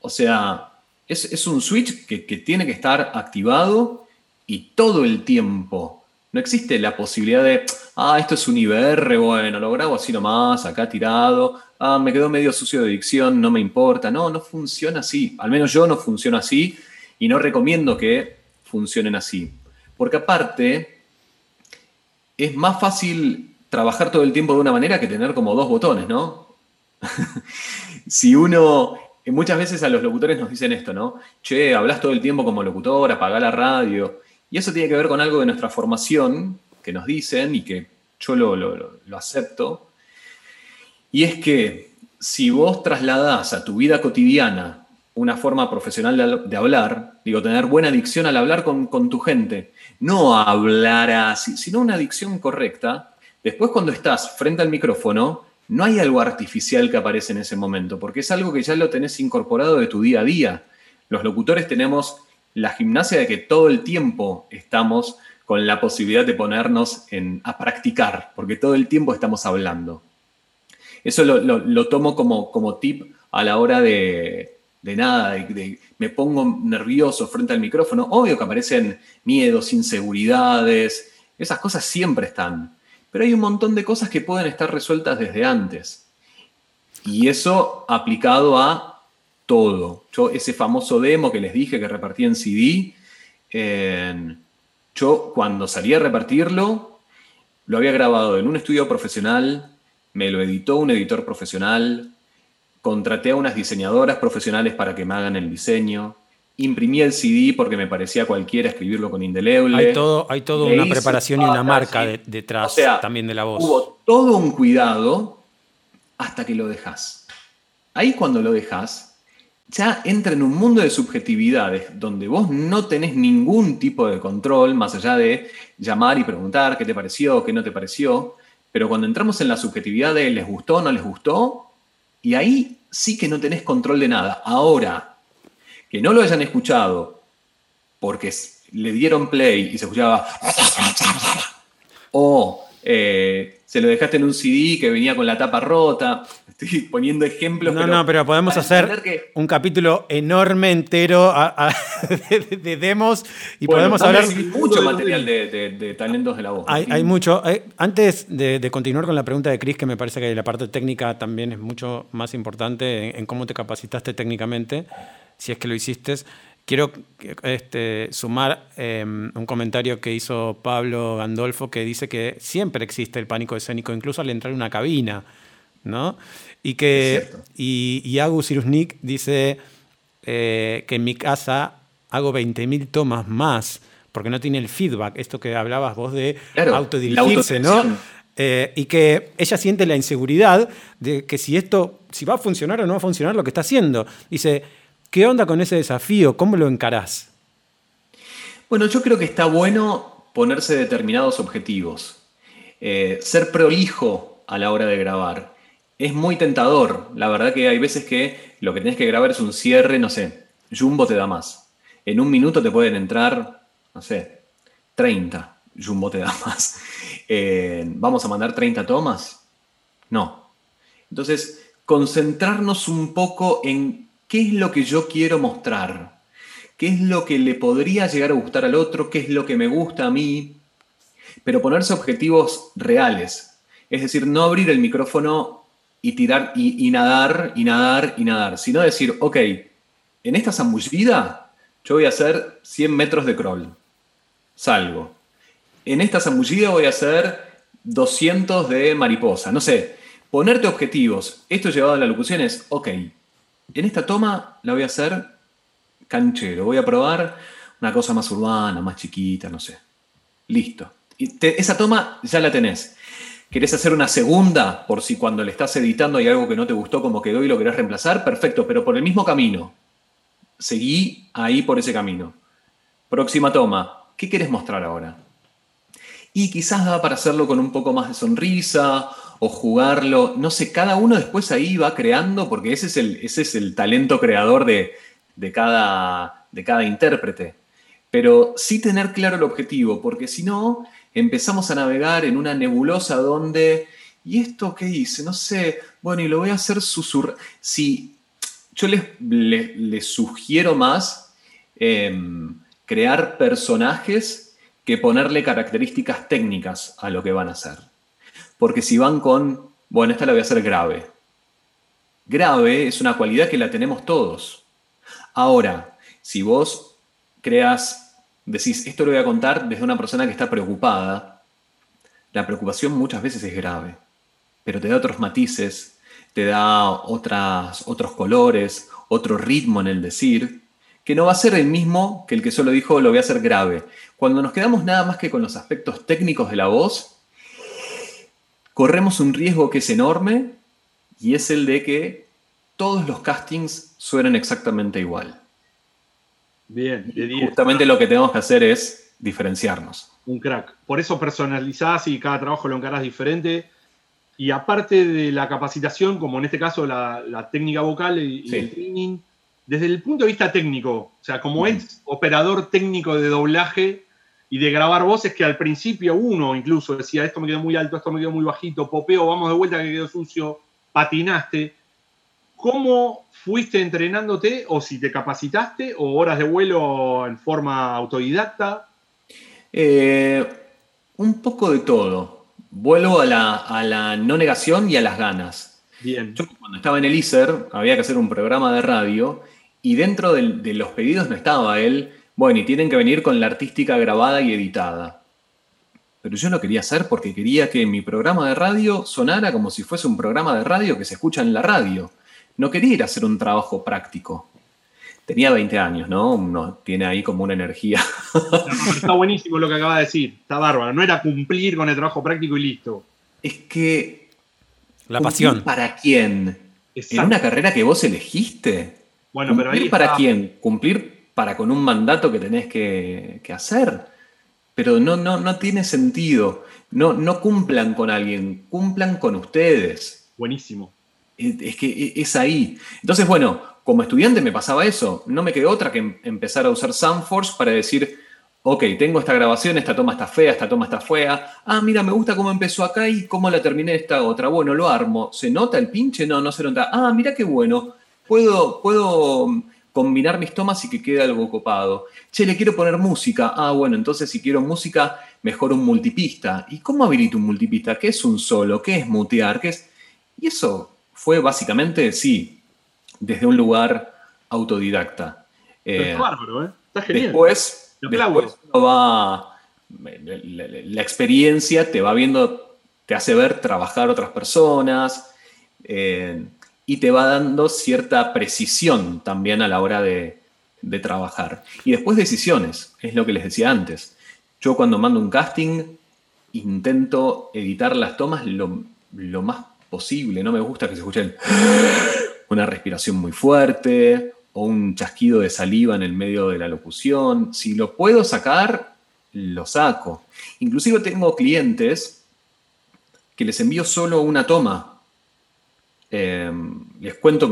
O sea, es, un switch que, que, tiene que estar activado y todo el tiempo. No existe la posibilidad de, ah, esto es un IBR, bueno, lo grabo así nomás, acá tirado, ah, me quedó medio sucio de dicción, no me importa. No, no funciona así. Al menos yo no funciono así y no recomiendo que funcionen así. Porque aparte, es más fácil trabajar todo el tiempo de una manera que tener como dos botones, ¿no? (laughs) si uno muchas veces a los locutores nos dicen esto, ¿no? Che, hablas todo el tiempo como locutor, apagá la radio. Y eso tiene que ver con algo de nuestra formación que nos dicen y que yo lo, acepto. Y es que si vos trasladás a tu vida cotidiana una forma profesional de, hablar, digo, tener buena dicción al hablar con, tu gente, no hablar así, sino una dicción correcta, después cuando estás frente al micrófono, no hay algo artificial que aparece en ese momento, porque es algo que ya lo tenés incorporado de tu día a día. Los locutores tenemos la gimnasia de que todo el tiempo estamos con la posibilidad de ponernos a practicar, porque todo el tiempo estamos hablando. Eso lo, tomo como, como tip a la hora de, de nada, de, me pongo nervioso frente al micrófono. Obvio que aparecen miedos, inseguridades, esas cosas siempre están. Pero hay un montón de cosas que pueden estar resueltas desde antes. Y eso aplicado a todo. Yo, ese famoso demo que les dije que repartí en CD, yo cuando salí a repartirlo, lo había grabado en un estudio profesional, me lo editó un editor profesional, contraté a unas diseñadoras profesionales para que me hagan el diseño, imprimí el CD porque me parecía cualquiera escribirlo con indeleble. Hay todo, hay todo una preparación y una marca detrás también de la voz. Hubo todo un cuidado hasta que lo dejas. Ahí cuando lo dejas, ya entra en un mundo de subjetividades donde vos no tenés ningún tipo de control más allá de llamar y preguntar qué te pareció, qué no te pareció. Pero cuando entramos en la subjetividad de les gustó, o no les gustó, y ahí sí que no tenés control de nada. Ahora, que no lo hayan escuchado porque le dieron play y se escuchaba (laughs) o eh, se lo dejaste en un CD que venía con la tapa rota. (laughs) Estoy poniendo ejemplos. No, no, pero podemos hacer un capítulo enorme entero (laughs) de, demos y podemos hablar. mucho material de, talentos de la voz. Hay, mucho. Eh, antes de, continuar con la pregunta de Chris, que me parece que la parte técnica también es mucho más importante en cómo te capacitaste técnicamente, si es que lo hiciste. Quiero este, sumar em, un comentario que hizo Pablo Gandolfo que dice que siempre existe el pánico escénico, incluso al entrar en una cabina, ¿no? Y que y, y Agus Irusnik dice eh, que en mi casa hago 20.000 tomas más porque no tiene el feedback, esto que hablabas vos de autodirigirse, ¿no? Eh, y que ella siente la inseguridad de que si esto, si va a funcionar o no va a funcionar lo que está haciendo. Dice, ¿Qué onda con ese desafío? ¿Cómo lo encarás? Bueno, yo creo que está bueno ponerse determinados objetivos. Eh, ser prolijo a la hora de grabar. Es muy tentador. La verdad que hay veces que lo que tienes que grabar es un cierre, no sé, Jumbo te da más. En un minuto te pueden entrar, no sé, 30. Jumbo te da (laughs) más. Eh, ¿Vamos a mandar 30 tomas? No. Entonces, concentrarnos un poco en ¿Qué es lo que yo quiero mostrar? ¿Qué es lo que le podría llegar a gustar al otro? ¿Qué es lo que me gusta a mí? Pero ponerse objetivos reales. Es decir, no abrir el micrófono y tirar y, nadar y nadar y nadar, sino decir, ok, en esta zambullida yo voy a hacer 100 metros de crawl. Salgo. En esta zambullida voy a hacer 200 de mariposa. No sé, ponerte objetivos. Esto llevado a la locución es, ok, en esta toma la voy a hacer canchero. Voy a probar una cosa más urbana, más chiquita, no sé. Listo. Y esa toma ya la tenés. ¿Querés hacer una segunda por si cuando le estás editando hay algo que no te gustó como quedó y lo querés reemplazar? Perfecto, pero por el mismo camino. Seguí ahí por ese camino. Próxima toma. ¿Qué querés mostrar ahora? Y quizás da para hacerlo con un poco más de sonrisa o jugarlo, no sé, cada uno después ahí va creando, porque ese es el, ese es el talento creador de, cada, de cada intérprete. Pero sí tener claro el objetivo, porque si no, empezamos a navegar en una nebulosa donde, ¿y esto qué hice? No sé, bueno, y lo voy a hacer susurrar. Si yo les, sugiero más em, crear personajes que ponerle características técnicas a lo que van a hacer. Porque si van con, bueno, esta la voy a hacer grave. Grave es una cualidad que la tenemos todos. Ahora, si vos creas, decís, esto lo voy a contar desde una persona que está preocupada, la preocupación muchas veces es grave, pero te da otros matices, te da otras, otros colores, otro ritmo en el decir, que no va a ser el mismo que el que solo dijo lo voy a hacer grave. Cuando nos quedamos nada más que con los aspectos técnicos de la voz, corremos un riesgo que es enorme y es el de que todos los castings suenen exactamente igual. Bien, justamente lo que tenemos que hacer es diferenciarnos. Un crack. Por eso personalizás y cada trabajo lo encarás diferente. Y aparte de la capacitación, como en este caso la, técnica vocal y, el training, desde el punto de vista técnico, o sea, como es operador técnico de doblaje y de grabar voces que al principio uno incluso decía, esto me quedó muy alto, esto me quedó muy bajito, popeo, vamos de vuelta que quedó sucio, patinaste. ¿Cómo fuiste entrenándote o si te capacitaste o horas de vuelo en forma autodidacta? Eh, un poco de todo. Vuelvo a la, no negación y a las ganas. Bien. Yo cuando estaba en el ISER había que hacer un programa de radio y dentro de, de los pedidos no estaba él, bueno, y tienen que venir con la artística grabada y editada. Pero yo lo quería hacer porque quería que mi programa de radio sonara como si fuese un programa de radio que se escucha en la radio. No quería ir a hacer un trabajo práctico. Tenía 20 años, ¿no? Uno tiene ahí como una energía. (laughs) Está buenísimo lo que acaba de decir, está bárbaro. No era cumplir con el trabajo práctico y listo. Es que... La pasión. ¿Para quién? ¿En una carrera que vos elegiste? Bueno, pero ahí para quién? ¿Cumplir para con un mandato que tenés que, hacer? Pero no, no, no tiene sentido. No, no cumplan con alguien, cumplan con ustedes. Buenísimo. Es que es ahí. Entonces, bueno, como estudiante me pasaba eso. No me quedó otra que em-, empezar a usar Soundforce para decir, ok, tengo esta grabación, esta toma está fea, esta toma está fea. Ah, mira, me gusta cómo empezó acá y cómo la terminé esta otra. Bueno, lo armo. ¿Se nota el pinche? No, no se nota. Ah, mira qué bueno. Puedo, puedo combinar mis tomas y que quede algo copado. Che, le quiero poner música. Ah, bueno, entonces si quiero música, mejor un multipista. ¿Y cómo habilito un multipista? ¿Qué es un solo? ¿Qué es mutear? ¿Qué es? Y eso fue básicamente, sí, desde un lugar autodidacta. Eh, bárbaro, ¿eh? Está genial. Después, va, la, experiencia te va viendo, te hace ver trabajar otras personas eh, y te va dando cierta precisión también a la hora de, trabajar. Y después decisiones, es lo que les decía antes. Yo cuando mando un casting intento editar las tomas lo, lo más posible, no me gusta que se escuchen (gasps) una respiración muy fuerte o un chasquido de saliva en el medio de la locución. Si lo puedo sacar, lo saco. Inclusive tengo clientes que les envío solo una toma. Eh, les cuento,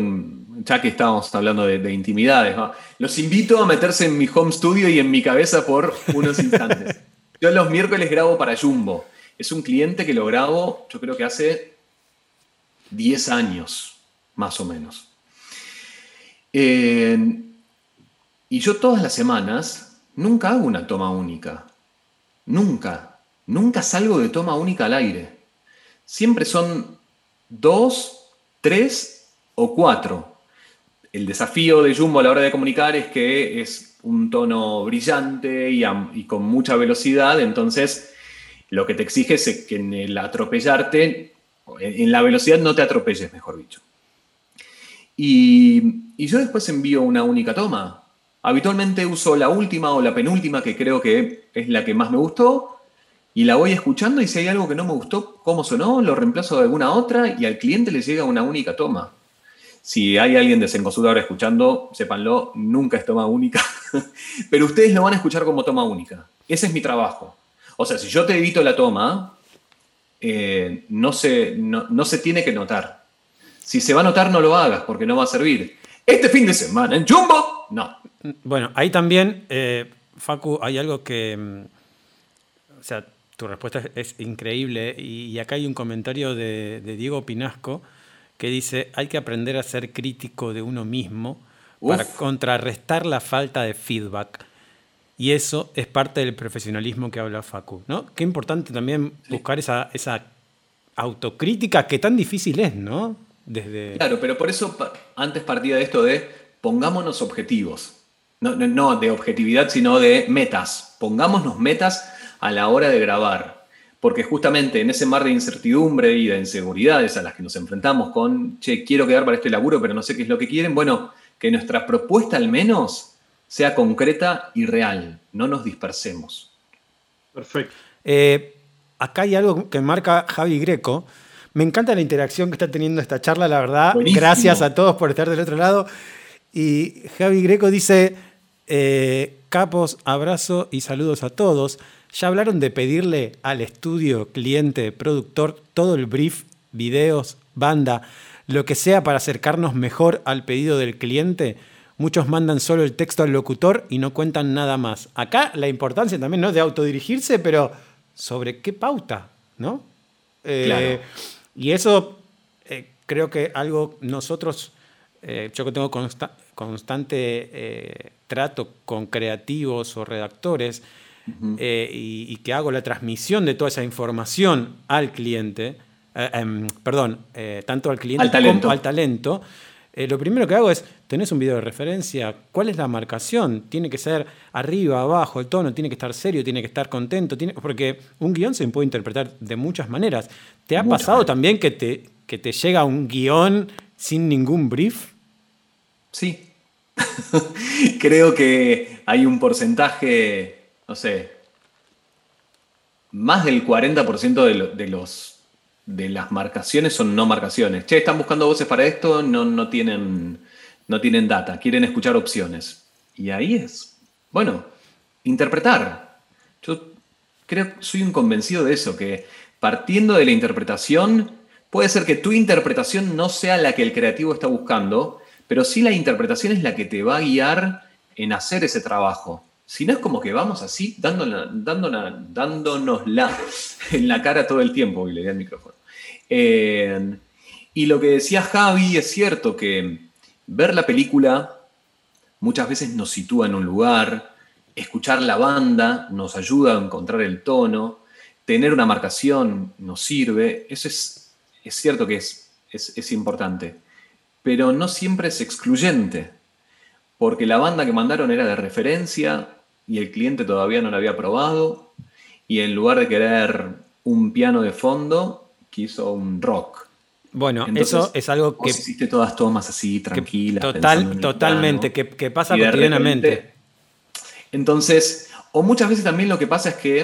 ya que estábamos hablando de, intimidades, los invito a meterse en mi home studio y en mi cabeza por unos instantes. (laughs) Yo los miércoles grabo para Jumbo. Es un cliente que lo grabo, yo creo que hace 10 años más o menos. y yo todas las semanas nunca hago una toma única. Nunca. Nunca salgo de toma única al aire. Siempre son dos, tres o cuatro. El desafío de Jumbo a la hora de comunicar es que es un tono brillante y, y con mucha velocidad, entonces lo que te exige es que en el atropellarte, en la velocidad no te atropelles, mejor dicho. Y, yo después envío una única toma. Habitualmente uso la última o la penúltima, que creo que es la que más me gustó, y la voy escuchando y si hay algo que no me gustó, cómo sonó, lo reemplazo de alguna otra y al cliente le llega una única toma. Si hay alguien de ahora escuchando, sépanlo, nunca es toma única, (laughs) pero ustedes lo van a escuchar como toma única. Ese es mi trabajo. O sea, si yo te edito la toma, eh, no, no se tiene que notar. Si se va a notar, no lo hagas porque no va a servir. Este fin de semana en Jumbo, no. Bueno, ahí también, eh, Facu, hay algo que. Mm, o sea, tu respuesta es, increíble. Y, acá hay un comentario de, Diego Pinasco que dice: hay que aprender a ser crítico de uno mismo para contrarrestar la falta de feedback. Y eso es parte del profesionalismo que habla Facu. ¿no? Qué importante también buscar esa, esa autocrítica que tan difícil es, ¿no? Claro, pero por eso antes partía de esto de pongámonos objetivos. No, de objetividad, sino de metas. Pongámonos metas a la hora de grabar. Porque justamente en ese mar de incertidumbre y de inseguridades a las que nos enfrentamos con, che, quiero quedar para este laburo, pero no sé qué es lo que quieren, bueno, que nuestra propuesta al menos sea concreta y real, no nos dispersemos. Perfecto. Eh, acá hay algo que marca Javi Greco. Me encanta la interacción que está teniendo esta charla, la verdad. Gracias a todos por estar del otro lado. Y Javi Greco dice, eh, capos, abrazo y saludos a todos. Ya hablaron de pedirle al estudio, cliente, productor, todo el brief, videos, banda, lo que sea para acercarnos mejor al pedido del cliente. Muchos mandan solo el texto al locutor y no cuentan nada más. Acá la importancia también ¿no? de autodirigirse, pero sobre qué pauta, ¿no? Eh, y eso eh, creo que algo nosotros, eh, yo que tengo constante trato con creativos o redactores y, que hago la transmisión de toda esa información al cliente, em, perdón, tanto al cliente como al talento, lo primero que hago es, tenés un video de referencia, ¿cuál es la marcación? Tiene que ser arriba, abajo, el tono, tiene que estar serio, tiene que estar contento, tiene, porque un guion se puede interpretar de muchas maneras. ¿Te ha pasado también que te, que te llega un guion sin ningún brief? Sí. (laughs) Creo que hay un porcentaje, no sé, más del 40% de, los de las marcaciones son no marcaciones. Che, están buscando voces para esto, no, no, tienen, no tienen data, quieren escuchar opciones. Y ahí es. Bueno, interpretar. Yo creo, soy un convencido de eso, que partiendo de la interpretación, puede ser que tu interpretación no sea la que el creativo está buscando, pero sí la interpretación es la que te va a guiar en hacer ese trabajo. Si no es como que vamos así, dándonos, dándonosla (laughs) en la cara todo el tiempo, y le di el micrófono. Eh, y lo que decía Javi es cierto que ver la película muchas veces nos sitúa en un lugar, escuchar la banda nos ayuda a encontrar el tono, tener una marcación nos sirve, eso es, es cierto que es, es importante, pero no siempre es excluyente, porque la banda que mandaron era de referencia, y el cliente todavía no lo había probado y en lugar de querer un piano de fondo, quiso un rock. Bueno, eso es algo que... hiciste todas tomas así, tranquilas. Total, totalmente, que, pasa cotidianamente. entonces, o muchas veces también lo que pasa es que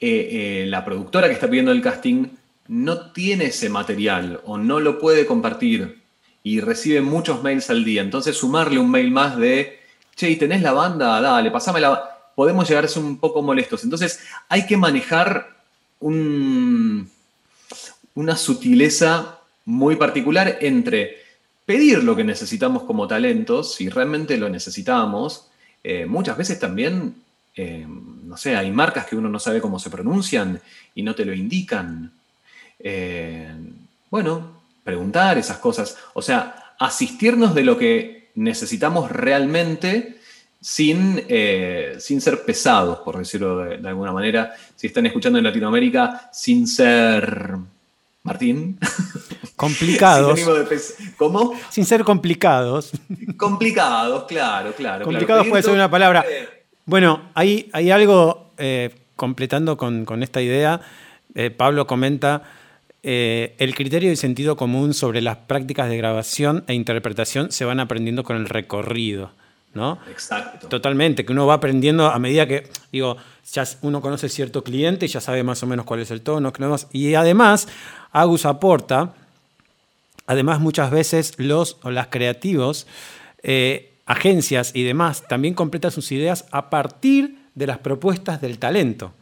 eh, eh, la productora que está pidiendo el casting no tiene ese material o no lo puede compartir y recibe muchos mails al día. Entonces, sumarle un mail más de che, ¿y tenés la banda? Dale, pasame la Podemos llegar a ser un poco molestos. Entonces, hay que manejar una sutileza muy particular entre pedir lo que necesitamos como talentos, si realmente lo necesitamos. Eh, muchas veces también, eh, no sé, hay marcas que uno no sabe cómo se pronuncian y no te lo indican. Eh, bueno, preguntar esas cosas. O sea, asistirnos de lo que necesitamos realmente sin, eh, sin ser pesados, por decirlo de, alguna manera. Si están escuchando en Latinoamérica, sin ser... Martín. (laughs) Complicados. ¿Cómo? Sin ser complicados. Complicados, claro, claro. Complicados puede ser una palabra. Bueno, hay, hay algo, eh, completando con, esta idea, eh, Pablo comenta eh, el criterio y sentido común sobre las prácticas de grabación e interpretación se van aprendiendo con el recorrido. ¿no? Exacto. Totalmente, que uno va aprendiendo a medida que, digo, ya uno conoce cierto cliente y ya sabe más o menos cuál es el tono. Y además, Agus aporta, además muchas veces los o las creativos, eh, agencias y demás, también completan sus ideas a partir de las propuestas del talento,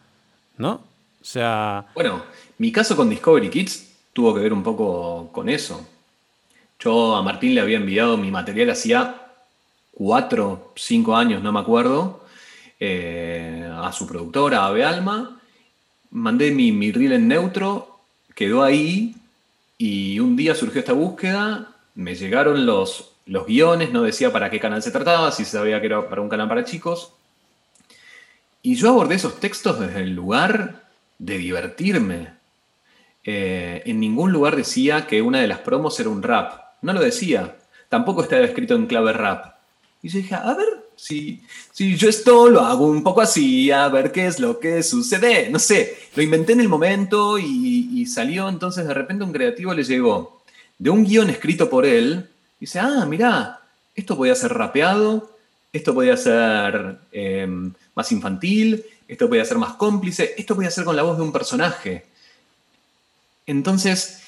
¿no? O sea... Bueno, mi caso con Discovery Kids tuvo que ver un poco con eso. Yo a Martín le había enviado mi material hacía cuatro, cinco años, no me acuerdo, eh, a su productora, Ave Alma. Mandé mi, mi reel en neutro, quedó ahí y un día surgió esta búsqueda, me llegaron los, los guiones, no decía para qué canal se trataba, si sabía que era para un canal para chicos. Y yo abordé esos textos desde el lugar de divertirme, eh, en ningún lugar decía que una de las promos era un rap. No lo decía. Tampoco estaba escrito en clave rap. Y yo dije, a ver, si, yo esto lo hago un poco así, a ver qué es lo que sucede. No sé, lo inventé en el momento y, salió. Entonces de repente un creativo le llegó de un guion escrito por él. Y dice, ah, mirá, esto podía ser rapeado, esto podía ser em, más infantil, esto podía ser más cómplice, esto podía ser con la voz de un personaje. Entonces,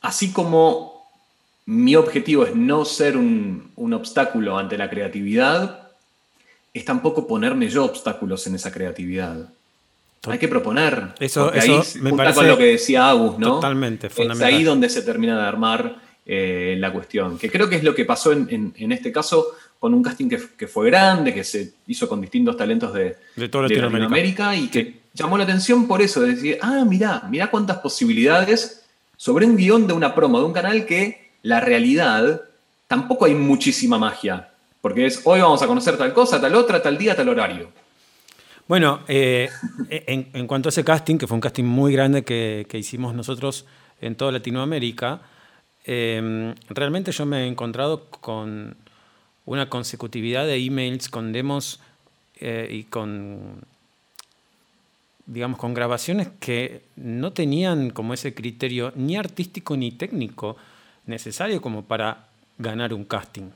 así como mi objetivo es no ser un, obstáculo ante la creatividad, es tampoco ponerme yo obstáculos en esa creatividad. Hay que proponer. Eso, eso me parece con lo que decía Agus, ¿no? Totalmente, Es ahí donde se termina de armar eh, la cuestión. Que creo que es lo que pasó en, este caso con un casting que, fue grande, que se hizo con distintos talentos de, de toda Latinoamérica. y que llamó la atención por eso, de decir, ah, mirá, mirá cuántas posibilidades sobre un guion de una promo de un canal que la realidad tampoco hay muchísima magia. Porque es hoy vamos a conocer tal cosa, tal otra, tal día, tal horario. Bueno, eh, en, cuanto a ese casting, que fue un casting muy grande que, hicimos nosotros en toda Latinoamérica, eh, realmente yo me he encontrado con una consecutividad de emails con demos eh, y con digamos, con grabaciones que no tenían como ese criterio ni artístico ni técnico necesario como para ganar un casting.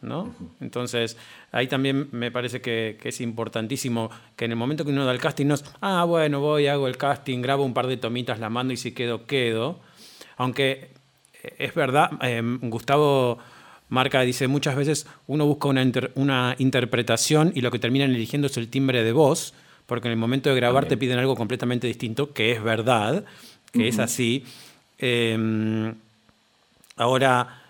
¿no? Entonces, ahí también me parece que, es importantísimo que en el momento que uno da el casting no es, ah, bueno, voy, hago el casting, grabo un par de tomitas, la mando y si quedo, quedo. Aunque eh, es verdad, em, Gustavo Marca dice, muchas veces uno busca una, una interpretación y lo que terminan eligiendo es el timbre de voz, porque en el momento de grabar te piden algo completamente distinto, que es verdad, que es así. Em, ahora,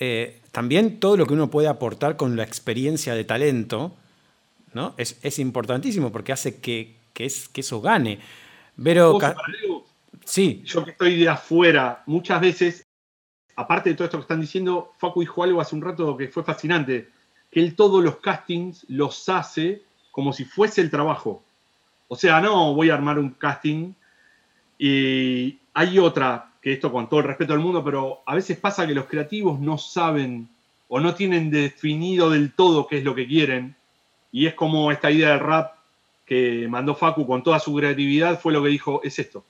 eh, también todo lo que uno puede aportar con la experiencia de talento ¿no? es, importantísimo porque hace que, es, que eso gane. Pero, sí. Yo que estoy de afuera, muchas veces, aparte de todo esto que están diciendo, Facu dijo algo hace un rato que fue fascinante, que él todos los castings los hace como si fuese el trabajo. O sea, no voy a armar un casting y hay otra, que esto con todo el respeto del mundo, pero a veces pasa que los creativos no saben o no tienen definido del todo qué es lo que quieren. Y es como esta idea del rap que mandó Facu con toda su creatividad, fue lo que dijo, es esto.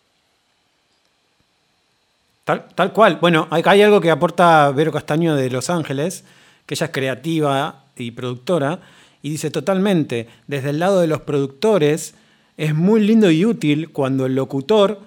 Tal, tal cual. Bueno, acá hay algo que aporta Vero Castaño de Los Ángeles, que ella es creativa y productora, y dice totalmente, desde el lado de los productores, es muy lindo y útil cuando el locutor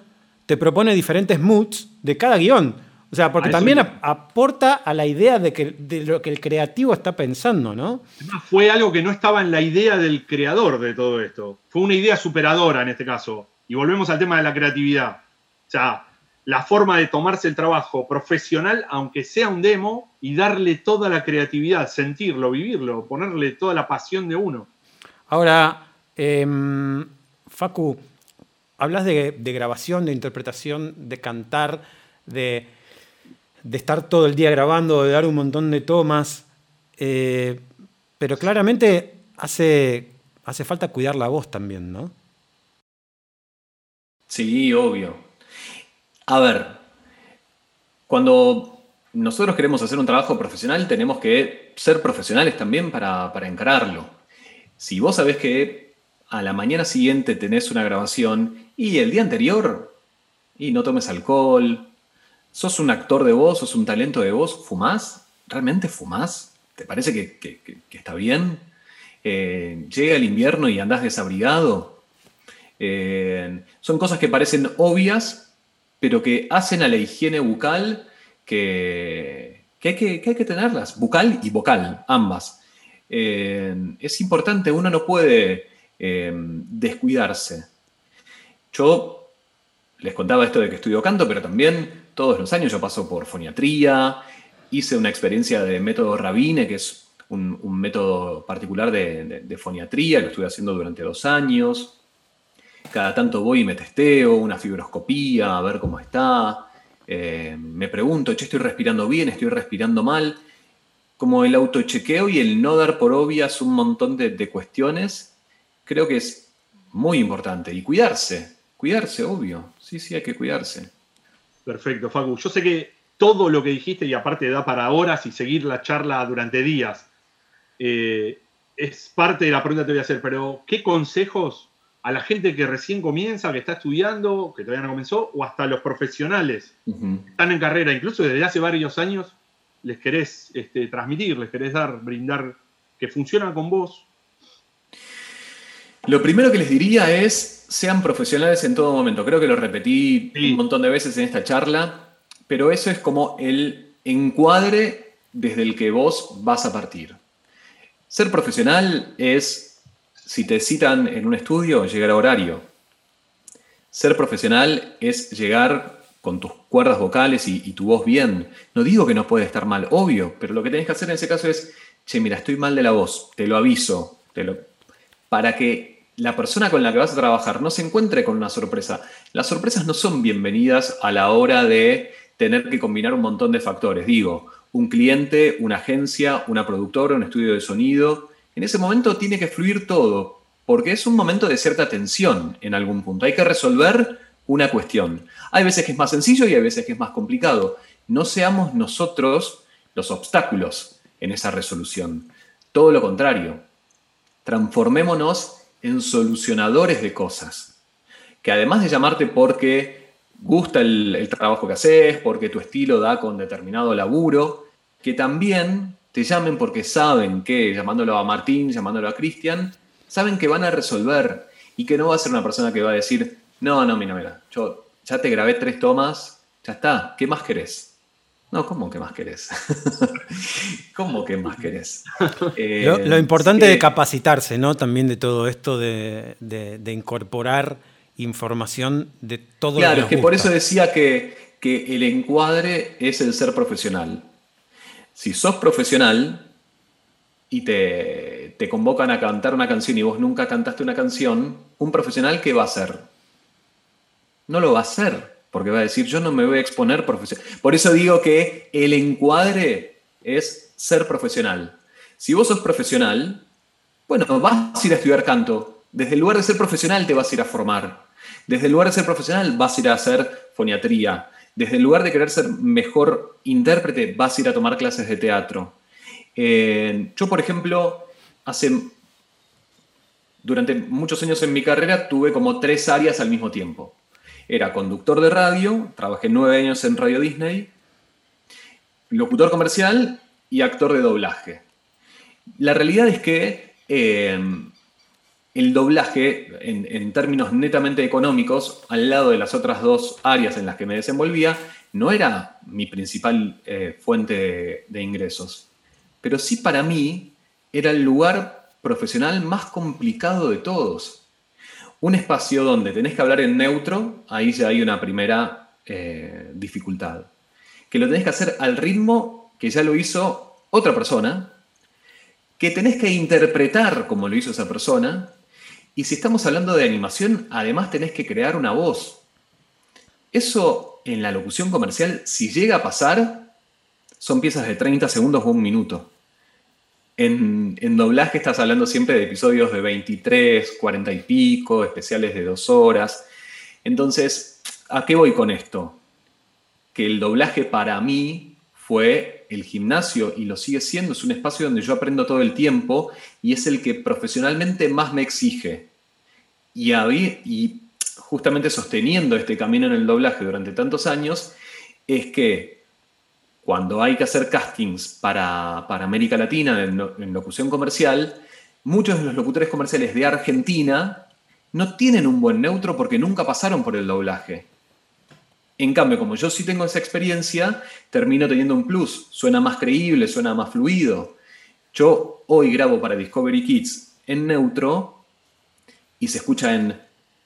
te propone diferentes moods de cada guion. O sea, porque también aporta a la idea de, que, de lo que el creativo está pensando, ¿no? Fue algo que no estaba en la idea del creador de todo esto. Fue una idea superadora en este caso. Y volvemos al tema de la creatividad. O sea, la forma de tomarse el trabajo profesional, aunque sea un demo, y darle toda la creatividad, sentirlo, vivirlo, ponerle toda la pasión de uno. Ahora, em, Facu, hablas de, grabación, de interpretación, de cantar, de, estar todo el día grabando, de dar un montón de tomas, eh, pero claramente hace, hace falta cuidar la voz también, ¿no? Sí, obvio. A ver, cuando nosotros queremos hacer un trabajo profesional, tenemos que ser profesionales también para, para encararlo. Si vos sabés que a la mañana siguiente tenés una grabación y el día anterior, y no tomes alcohol, sos un actor de voz, sos un talento de voz, ¿fumás? ¿Realmente fumás? ¿Te parece que, está bien? Eh, llega el invierno y andás desabrigado. Eh, son cosas que parecen obvias, pero que hacen a la higiene bucal que, hay, que, tenerlas, bucal y vocal, ambas. Eh, es importante, uno no puede Em, descuidarse. Yo les contaba esto de que estudio canto, pero también todos los años yo paso por foniatría, hice una experiencia de método Rabine, que es un, método particular de, foniatría, lo estuve haciendo durante dos años. Cada tanto voy y me testeo, una fibroscopía, a ver cómo está. Em, me pregunto, che, estoy respirando bien, estoy respirando mal. Como el autochequeo y el no dar por obvias un montón de, de cuestiones creo que es muy importante. Y cuidarse, cuidarse, obvio. Sí, sí, hay que cuidarse. Perfecto, Facu. Yo sé que todo lo que dijiste, y aparte da para horas y seguir la charla durante días, eh, es parte de la pregunta que te voy a hacer, pero ¿qué consejos a la gente que recién comienza, que está estudiando, que todavía no comenzó, o hasta los profesionales que están en carrera, incluso desde hace varios años, les querés este, transmitir, les querés dar, brindar, que funciona con vos? Lo primero que les diría es, sean profesionales en todo momento. Creo que lo repetí un montón de veces en esta charla, pero eso es como el encuadre desde el que vos vas a partir. Ser profesional es, si te citan en un estudio, llegar a horario. Ser profesional es llegar con tus cuerdas vocales y, tu voz bien. No digo que no puede estar mal, obvio, pero lo que tenés que hacer en ese caso es, che, mira, estoy mal de la voz, te lo aviso, te lo... para que la persona con la que vas a trabajar no se encuentre con una sorpresa. Las sorpresas no son bienvenidas a la hora de tener que combinar un montón de factores. Digo, un cliente, una agencia, una productora, un estudio de sonido. En ese momento tiene que fluir todo, porque es un momento de cierta tensión en algún punto. Hay que resolver una cuestión. Hay veces que es más sencillo y hay veces que es más complicado. No seamos nosotros los obstáculos en esa resolución. Todo lo contrario. Transformémonos en solucionadores de cosas. Que además de llamarte porque gusta el, trabajo que haces, porque tu estilo da con determinado laburo, que también te llamen porque saben que, llamándolo a Martín, llamándolo a Cristian, saben que van a resolver y que no va a ser una persona que va a decir, no, no, mira, mira, yo ya te grabé tres tomas, ya está, ¿qué más querés? No, ¿cómo que más querés? (laughs) ¿Cómo que más querés? (laughs) lo, eh, importante de capacitarse, ¿no? También de todo esto de, de incorporar información de todo claro, Claro, que por eso decía que, que el encuadre es el ser profesional. Si sos profesional y te, te, convocan a cantar una canción y vos nunca cantaste una canción, un profesional, ¿qué va a hacer? No lo va a hacer, porque va a decir, yo no me voy a exponer profesional. Por eso digo que el encuadre es ser profesional. Si vos sos profesional, bueno, vas a ir a estudiar canto, desde el lugar de ser profesional te vas a ir a formar. Desde el lugar de ser profesional vas a ir a hacer foniatría. Desde el lugar de querer ser mejor intérprete vas a ir a tomar clases de teatro. Eh, yo, por ejemplo, hace durante muchos años en mi carrera tuve como tres áreas al mismo tiempo. Era conductor de radio, trabajé nueve años en Radio Disney, locutor comercial y actor de doblaje. La realidad es que eh, el doblaje, en, términos netamente económicos, al lado de las otras dos áreas en las que me desenvolvía, no era mi principal eh, fuente de, ingresos. Pero sí para mí era el lugar profesional más complicado de todos. Un espacio donde tenés que hablar en neutro, ahí ya hay una primera eh, dificultad. Que lo tenés que hacer al ritmo que ya lo hizo otra persona, que tenés que interpretar como lo hizo esa persona, y si estamos hablando de animación, además tenés que crear una voz. Eso en la locución comercial, si llega a pasar, son piezas de 30 segundos o un minuto. En, doblaje estás hablando siempre de episodios de 23, 40 y pico, especiales de dos horas. Entonces, ¿a qué voy con esto? Que el doblaje para mí fue el gimnasio y lo sigue siendo, es un espacio donde yo aprendo todo el tiempo y es el que profesionalmente más me exige. Y, y justamente sosteniendo este camino en el doblaje durante tantos años, es que cuando hay que hacer castings para, América Latina en, en locución comercial, muchos de los locutores comerciales de Argentina no tienen un buen neutro porque nunca pasaron por el doblaje. En cambio, como yo sí tengo esa experiencia, termino teniendo un plus. Suena más creíble, suena más fluido. Yo hoy grabo para Discovery Kids en neutro y se escucha en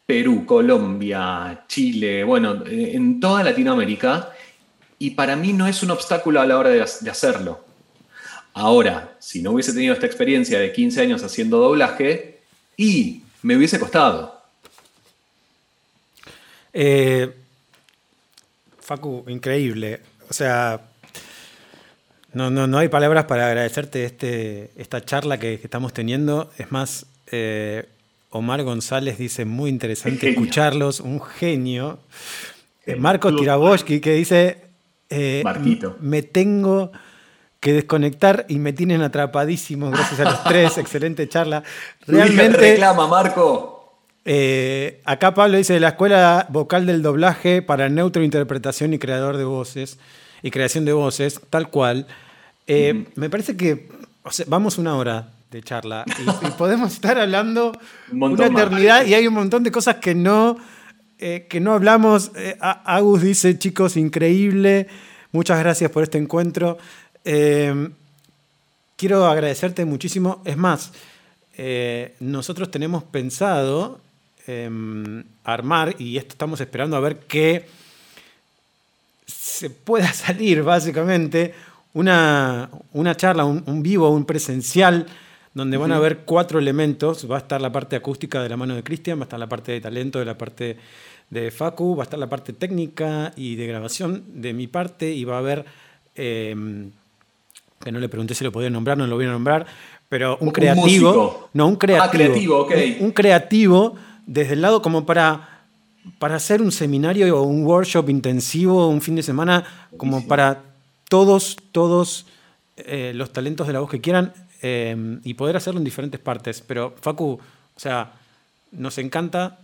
Perú, Colombia, Chile, bueno, en toda Latinoamérica. Y para mí no es un obstáculo a la hora de, hacerlo. Ahora, si no hubiese tenido esta experiencia de 15 años haciendo doblaje, y me hubiese costado. Eh, Facu, increíble. O sea, no, no, no hay palabras para agradecerte este, esta charla que, estamos teniendo. Es más, eh, Omar González dice muy interesante escucharlos, un genio. Eh, Marco Tiraboski que dice, eh, me tengo que desconectar y me tienen atrapadísimo gracias a los tres, (laughs) excelente charla. Realmente... reclama, Marco. Eh, acá Pablo dice, la Escuela Vocal del Doblaje para Neutro Interpretación y Creador de Voces y Creación de Voces, tal cual. Eh, me parece que vamos una hora de charla y, podemos estar hablando (laughs) una eternidad y hay un montón de cosas que no, eh, que no hablamos. Agus dice, chicos, increíble. Muchas gracias por este encuentro. quiero agradecerte muchísimo. Es más, nosotros tenemos pensado em, armar, y esto estamos esperando a ver qué se pueda (laughs) salir, básicamente, una, una charla, un, vivo, un presencial, donde van a haber cuatro elementos. Va a estar la parte acústica de la mano de Cristian, va a estar la parte de talento de la parte de Facu, va a estar la parte técnica y de grabación de mi parte, y va a haber, em, que no le pregunté si lo podía nombrar, no lo voy a nombrar, pero un, creativo. no, un creativo. Ah, creativo, un creativo desde el lado como para para hacer un seminario o un workshop intensivo, un fin de semana, como para todos, todos eh, los talentos de la voz que quieran eh, y poder hacerlo en diferentes partes. Pero Facu, o sea, nos encanta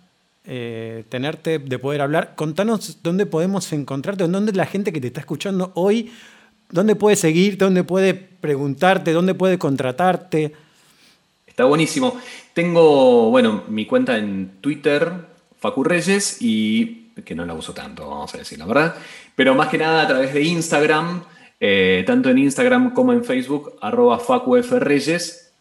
eh, tenerte, de poder hablar. Contanos dónde podemos encontrarte, dónde la gente que te está escuchando hoy, dónde puede seguirte, dónde puede preguntarte, dónde puede contratarte. Está buenísimo. Tengo, bueno, mi cuenta en Twitter, Facu Reyes y que no la uso tanto, vamos a decir la verdad, pero más que nada a través de Instagram, eh, tanto en Instagram como en Facebook, arroba Reyes,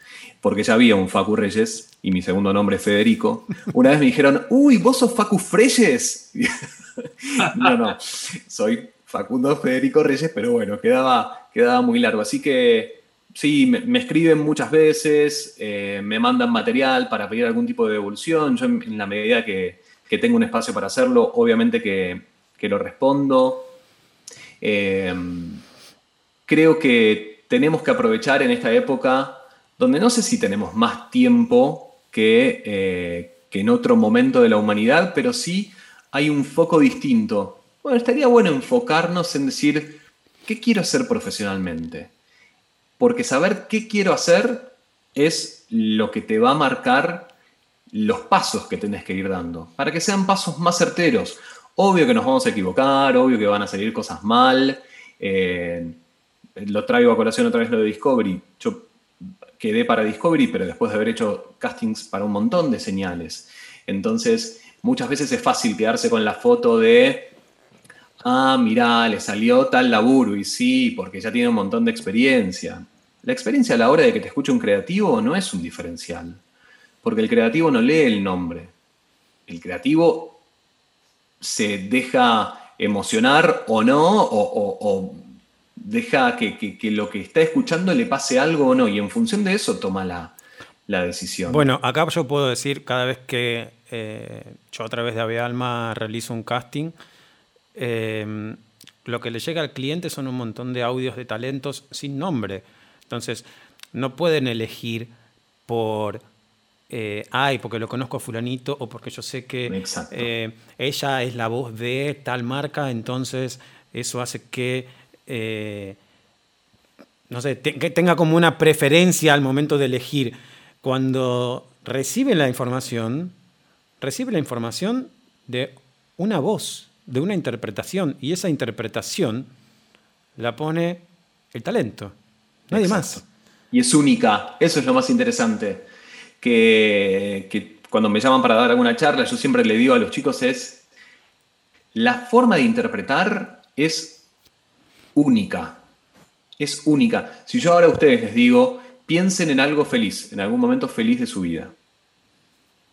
porque ya había un Facu Reyes y mi segundo nombre es Federico. Una vez me dijeron, uy, vos sos Facu Reyes. (laughs) no, no, soy Facundo Federico Reyes, pero bueno, quedaba, quedaba muy largo. Así que sí, me, escriben muchas veces, eh, me mandan material para pedir algún tipo de devolución. Yo en la medida que, que tengo un espacio para hacerlo, obviamente que, lo respondo. Eh, creo que tenemos que aprovechar en esta época donde no sé si tenemos más tiempo que, eh, que en otro momento de la humanidad, pero sí hay un foco distinto. Bueno, estaría bueno enfocarnos en decir, ¿qué quiero hacer profesionalmente? Porque saber qué quiero hacer es lo que te va a marcar los pasos que tenés que ir dando, para que sean pasos más certeros. Obvio que nos vamos a equivocar, obvio que van a salir cosas mal. Eh, lo traigo a colación otra vez lo de Discovery. Yo quedé para Discovery, pero después de haber hecho castings para un montón de señales. Entonces, muchas veces es fácil quedarse con la foto de, ah, mirá, le salió tal laburo, y sí, porque ya tiene un montón de experiencia. La experiencia a la hora de que te escuche un creativo no es un diferencial. Porque el creativo no lee el nombre. El creativo se deja emocionar o no, o, deja que, lo que está escuchando le pase algo o no, y en función de eso toma la, decisión. Bueno, acá yo puedo decir, cada vez que eh, yo a través de Ave Alma realizo un casting, eh, lo que le llega al cliente son un montón de audios de talentos sin nombre. Entonces, no pueden elegir por eh, ay, porque lo conozco a fulanito o porque yo sé que eh, ella es la voz de tal marca, entonces eso hace que, eh, no sé, que tenga como una preferencia al momento de elegir. Cuando recibe la información, recibe la información de una voz, de una interpretación, y esa interpretación la pone el talento, nadie más. Y es única, eso es lo más interesante que, cuando me llaman para dar alguna charla, yo siempre le digo a los chicos es, la forma de interpretar es única, es única. Si yo ahora a ustedes les digo, piensen en algo feliz, en algún momento feliz de su vida.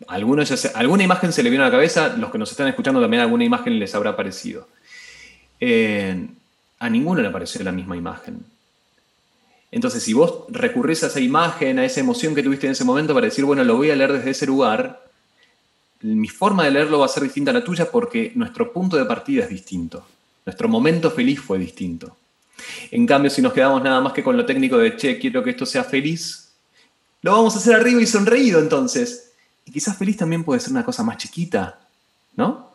Algunos alguna imagen se le viene a la cabeza, los que nos están escuchando también alguna imagen les habrá parecido. Eh, a ninguno le apareció la misma imagen. Entonces, si vos recurrís a esa imagen, a esa emoción que tuviste en ese momento para decir, bueno, lo voy a leer desde ese lugar, mi forma de leerlo va a ser distinta a la tuya porque nuestro punto de partida es distinto. Nuestro momento feliz fue distinto. En cambio, si nos quedamos nada más que con lo técnico de, che, quiero que esto sea feliz, lo vamos a hacer arriba y sonreído entonces. Y quizás feliz también puede ser una cosa más chiquita, ¿no?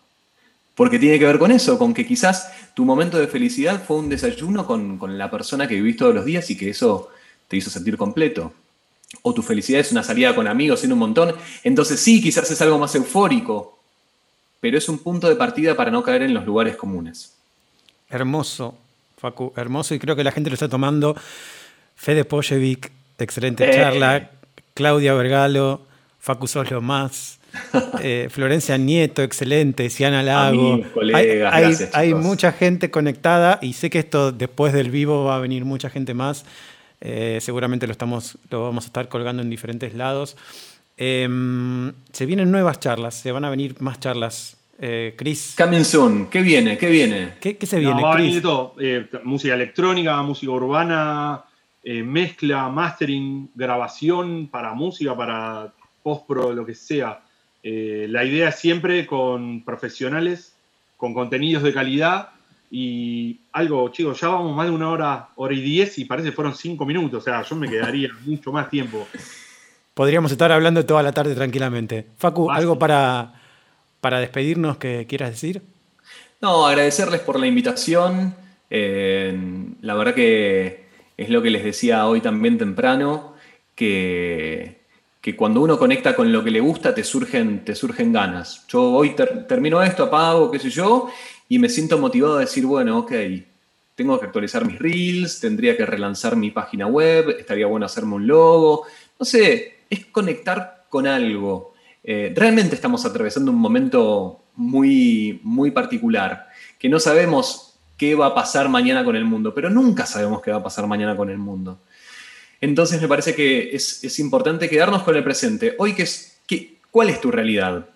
Porque tiene que ver con eso, con que quizás tu momento de felicidad fue un desayuno con, la persona que vivís todos los días y que eso te hizo sentir completo. O tu felicidad es una salida con amigos en un montón. Entonces sí, quizás es algo más eufórico, pero es un punto de partida para no caer en los lugares comunes. Hermoso, Facu, hermoso y creo que la gente lo está tomando Fede excelente eh. charla. Claudia Vergalo, Facu Soslo más. (laughs) Eh, Florencia Nieto, excelente. Siana Lago. hay, mucha gente conectada y sé que esto después del vivo va a venir mucha gente más. Eh, seguramente lo, estamos, lo vamos a estar colgando en diferentes lados. Em, se vienen nuevas charlas, se van a venir más charlas. Eh, Chris. Coming soon. ¿Qué viene? ¿Qué viene? ¿Qué, se viene? va a venir todo. música electrónica, música urbana, mezcla, mastering, grabación para música, para post-pro, lo que sea. Eh, la idea es siempre con profesionales, con contenidos de calidad y algo, chicos, ya vamos más de una hora, hora y diez y parece que fueron cinco minutos, o sea, yo me quedaría (laughs) mucho más tiempo. Podríamos estar hablando toda la tarde tranquilamente. Facu, ¿algo para, para despedirnos que quieras decir? No, agradecerles por la invitación. Eh, la verdad que es lo que les decía hoy también temprano, que que cuando uno conecta con lo que le gusta te surgen, te surgen ganas. Yo hoy termino esto, apago, qué sé yo, y me siento motivado a decir, bueno, ok, tengo que actualizar mis reels, tendría que relanzar mi página web, estaría bueno hacerme un logo. No sé, es conectar con algo. Eh, realmente estamos atravesando un momento muy, muy particular, que no sabemos qué va a pasar mañana con el mundo, pero nunca sabemos qué va a pasar mañana con el mundo. Entonces me parece que es, importante quedarnos con el presente. Hoy, ¿qué es, qué, ¿cuál es tu realidad?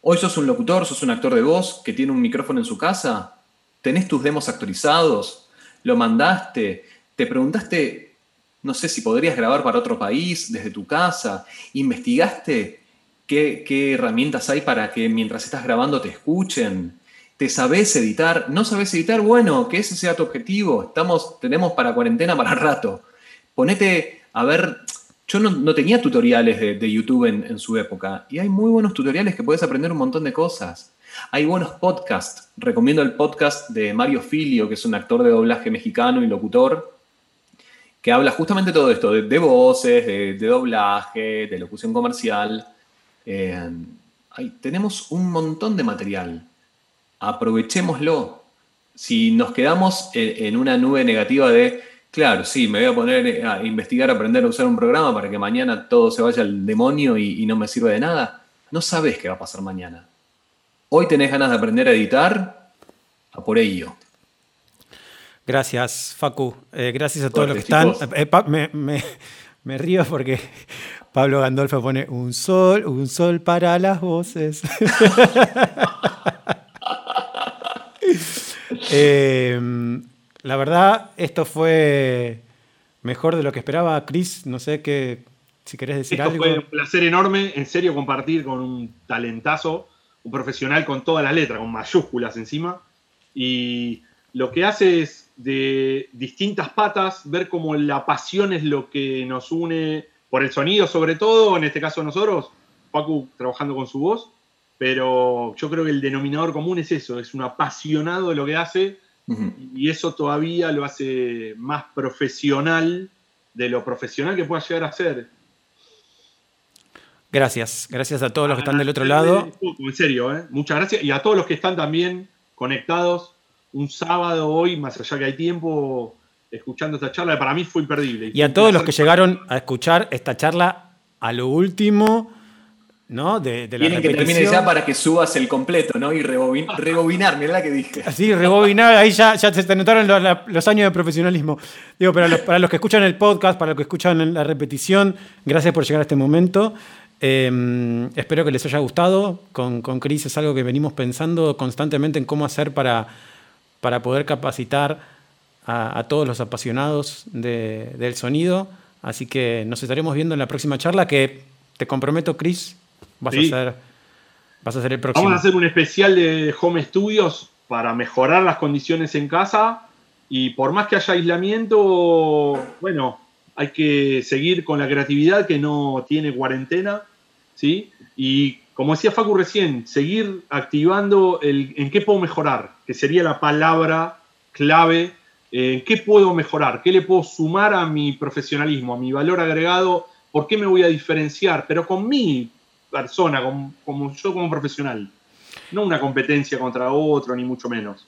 Hoy sos un locutor, sos un actor de voz que tiene un micrófono en su casa, tenés tus demos actualizados, lo mandaste, te preguntaste, no sé si podrías grabar para otro país desde tu casa, investigaste qué, herramientas hay para que mientras estás grabando te escuchen, te sabés editar, no sabés editar, bueno, que ese sea tu objetivo, estamos, tenemos para cuarentena para rato ponete a ver, yo no, tenía tutoriales de, YouTube en, su época y hay muy buenos tutoriales que puedes aprender un montón de cosas. Hay buenos podcasts. Recomiendo el podcast de Mario Filio, que es un actor de doblaje mexicano y locutor, que habla justamente todo esto, de, voces, de, doblaje, de locución comercial. Eh, tenemos un montón de material. Aprovechémoslo. Si nos quedamos en una nube negativa de Claro, sí, me voy a poner eh, a investigar, a aprender a usar un programa para que mañana todo se vaya al demonio y, no me sirva de nada. No sabes qué va a pasar mañana. Hoy tenés ganas de aprender a editar, a por ello. Gracias, Facu. Eh, gracias a todos los que están. Eh, me, río porque Pablo Gandolfo pone un sol, un sol para las voces. (laughs) (laughs) eh, la verdad, esto fue mejor de lo que esperaba. Chris, no sé qué, si querés decir esto algo. Fue un placer enorme, en serio, compartir con un talentazo, un profesional con todas las letras, con mayúsculas encima. Y lo que hace es de distintas patas ver cómo la pasión es lo que nos une por el sonido, sobre todo, en este caso nosotros, Pacu trabajando con su voz, pero yo creo que el denominador común es eso, es un apasionado de lo que hace y eso todavía lo hace más profesional de lo profesional que pueda llegar a ser. Gracias, gracias a todos los que están del otro lado. En serio, ¿eh? muchas gracias. Y a todos los que están también conectados un sábado hoy, más allá que hay tiempo, escuchando esta charla, para mí fue imperdible. Y a todos los que llegaron a escuchar esta charla a lo último, ¿no? De, de Tienen que termine ya para que subas el completo, ¿no? Y (laughs) rebobinar, mirá la que dije. Sí, rebobinar, ahí ya, ya se te notaron los, años de profesionalismo. Digo, para los, para los, que escuchan el podcast, para los que escuchan la repetición, gracias por llegar a este momento. Em, espero que les haya gustado. Con, con Cris es algo que venimos pensando constantemente en cómo hacer para, para poder capacitar a, todos los apasionados del sonido. Así que nos estaremos viendo en la próxima charla que te comprometo, Cris, Vas, a vas a ser el próximo. Vamos a hacer un especial de home studios para mejorar las condiciones en casa. Y por más que haya aislamiento, bueno, hay que seguir con la creatividad que no tiene cuarentena. ¿sí? Y como decía Facu recién, seguir activando el en qué puedo mejorar, que sería la palabra clave. ¿En qué puedo mejorar? ¿Qué le puedo sumar a mi profesionalismo, a mi valor agregado? ¿Por qué me voy a diferenciar? Pero con mi persona, como, yo como profesional. No una competencia contra otro, ni mucho menos.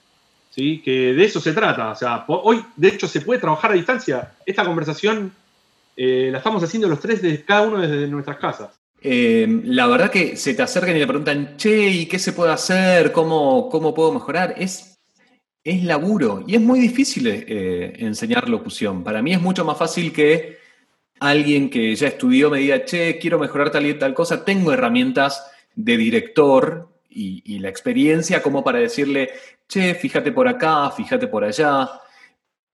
¿sí? que de eso se trata. O sea, hoy, de hecho, se puede trabajar a distancia. Esta conversación eh, la estamos haciendo los tres, de cada uno desde nuestras casas. Eh, la verdad que se te acercan y le preguntan, che, ¿y qué se puede hacer? ¿Cómo, cómo puedo mejorar? Es, es laburo y es muy difícil eh, enseñar locución. Para mí es mucho más fácil que alguien que ya estudió me diga, che, quiero mejorar tal y tal cosa, tengo herramientas de director y, la experiencia como para decirle, che, fíjate por acá, fíjate por allá.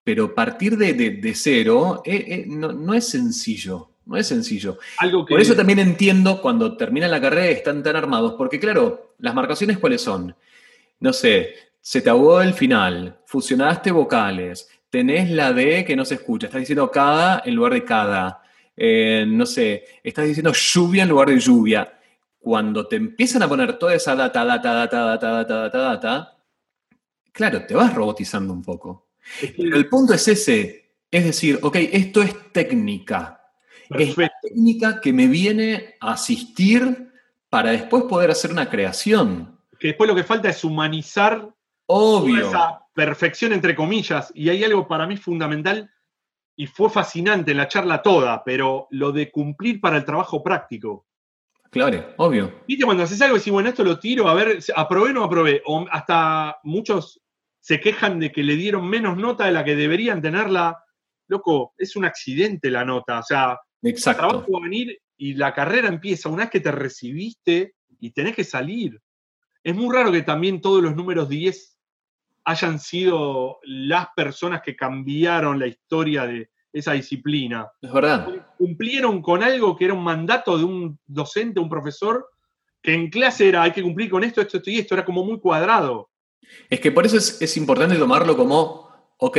Pero partir de, cero no, no es sencillo. No es sencillo. Por eso también entiendo cuando terminan la carrera están tan armados, porque claro, las marcaciones cuáles son. No sé, se te ahogó el final, fusionaste vocales, tenés la D que no se escucha, estás diciendo cada en lugar de cada. Eh, no sé, estás diciendo lluvia en lugar de lluvia. Cuando te empiezan a poner toda esa data, data, data, data, data, data, data, claro, te vas robotizando un poco. Pero el punto es ese, es decir, ok, esto es técnica, es la técnica que me viene a asistir para después poder hacer una creación. Que después lo que falta es humanizar Obvio. esa perfección entre comillas. Y hay algo para mí fundamental y fue fascinante en la charla toda, pero lo de cumplir para el trabajo práctico. Claro, obvio. Viste, cuando haces algo y decís, bueno, esto lo tiro, a ver, aprobé o no aprobé. O hasta muchos se quejan de que le dieron menos nota de la que deberían tenerla. Loco, es un accidente la nota. O sea, Exacto. El trabajo va a venir y la carrera empieza una vez que te recibiste y tenés que salir. Es muy raro que también todos los números 10 hayan sido las personas que cambiaron la historia de esa disciplina. Es verdad. Cumplieron con algo que era un mandato de un docente, un profesor, que en clase era hay que cumplir con esto, esto, esto y esto, era como muy cuadrado. Es que por eso es, es importante tomarlo como, ok,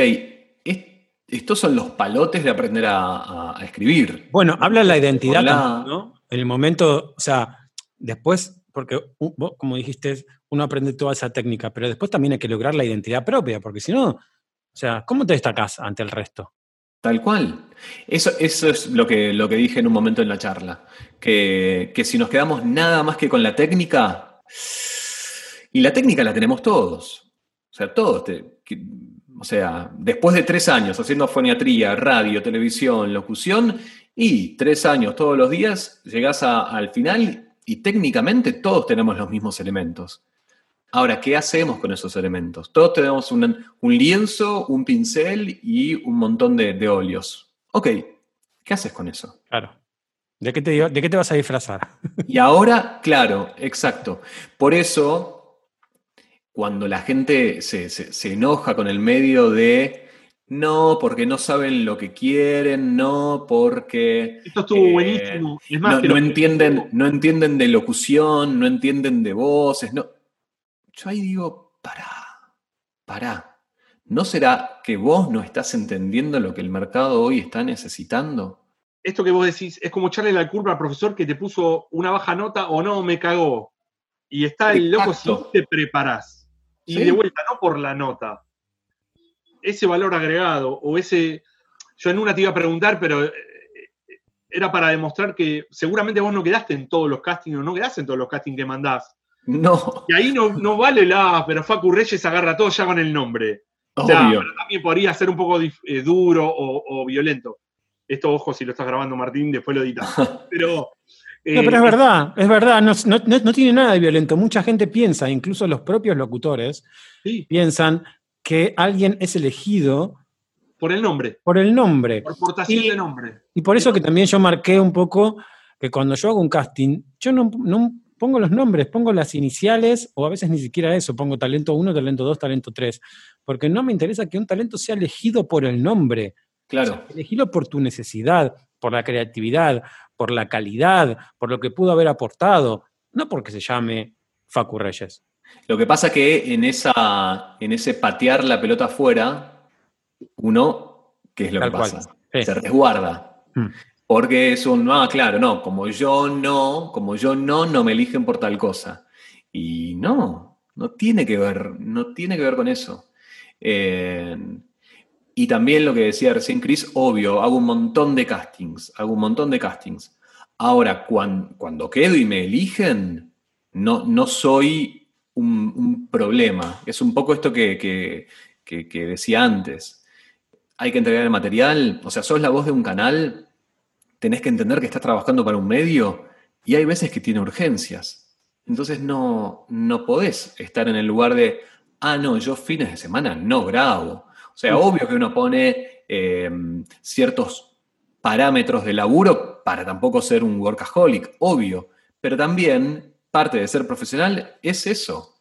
estos son los palotes de aprender a, escribir. Bueno, habla la identidad, ¿no? En el momento, o sea, después, porque vos, como dijiste, uno aprende toda esa técnica, pero después también hay que lograr la identidad propia, porque si no, o sea, ¿cómo te destacás ante el resto? Tal cual. Eso, eso es lo que, lo que dije en un momento en la charla, que, si nos quedamos nada más que con la técnica, y la técnica la tenemos todos, o sea, todos, o sea, después de tres años haciendo foniatría, radio, televisión, locución, y tres años todos los días, llegás al final y técnicamente todos tenemos los mismos elementos. Ahora, ¿qué hacemos con esos elementos? Todos tenemos un, lienzo, un pincel y un montón de, óleos. Ok, ¿qué haces con eso? Claro. ¿De qué, te, ¿De qué te vas a disfrazar? (laughs) Y ahora, claro, exacto. Por eso cuando la gente se, enoja con el medio de no, porque no saben lo que quieren, no, porque. Esto estuvo eh, buenísimo. no, entienden, no entienden de locución, no entienden de voces. No. Yo ahí digo, pará, pará. ¿No será que vos no estás entendiendo lo que el mercado hoy está necesitando? Esto que vos decís es como echarle la culpa al profesor que te puso una baja nota o no, me cagó. Y está el loco si te preparás y de vuelta, no por la nota. Ese valor agregado o ese. Yo en una te iba a preguntar, pero eh, era para demostrar que seguramente vos no quedaste en todos los castings o no quedaste en todos los castings que mandás. No. Y ahí no, no vale la, pero Facu Reyes agarra todo ya con el nombre. O sea, también podría ser un poco eh, duro o, violento. Esto, ojo, si lo estás grabando, Martín, después lo editas. (laughs) Pero no, pero es eh, verdad, es verdad, no, tiene nada de violento. Mucha gente piensa, incluso los propios locutores, piensan que alguien es elegido por el nombre. Por el nombre. Por portación de nombre. Y por eso que también yo marqué un poco que cuando yo hago un casting, yo no, pongo los nombres, pongo las iniciales o a veces ni siquiera eso, pongo talento 1, talento 2, talento 3, porque no me interesa que un talento sea elegido por el nombre. Claro. elegido por tu necesidad, por la creatividad, por la calidad, por lo que pudo haber aportado, no porque se llame Facu Reyes. Lo que pasa que en, esa, en ese patear la pelota afuera, uno, ¿qué es lo que pasa? Se resguarda. Mm. Porque es un, ah, claro, no, como yo no, como yo no, no me eligen por tal cosa. Y no, no tiene que ver, no tiene que ver con eso. Eh, y también lo que decía recién Chris, obvio, hago un montón de castings, hago un montón de castings. Ahora, cuando, cuando quedo y me eligen, no, no soy un, problema. Es un poco esto que, decía antes. Hay que entregar el material, o sea, sos la voz de un canal, tenés que entender que estás trabajando para un medio y hay veces que tiene urgencias. Entonces no, no podés estar en el lugar de, ah, no, yo fines de semana no grabo. O sea, obvio que uno pone eh, ciertos parámetros de laburo para tampoco ser un workaholic, obvio, pero también parte de ser profesional es eso.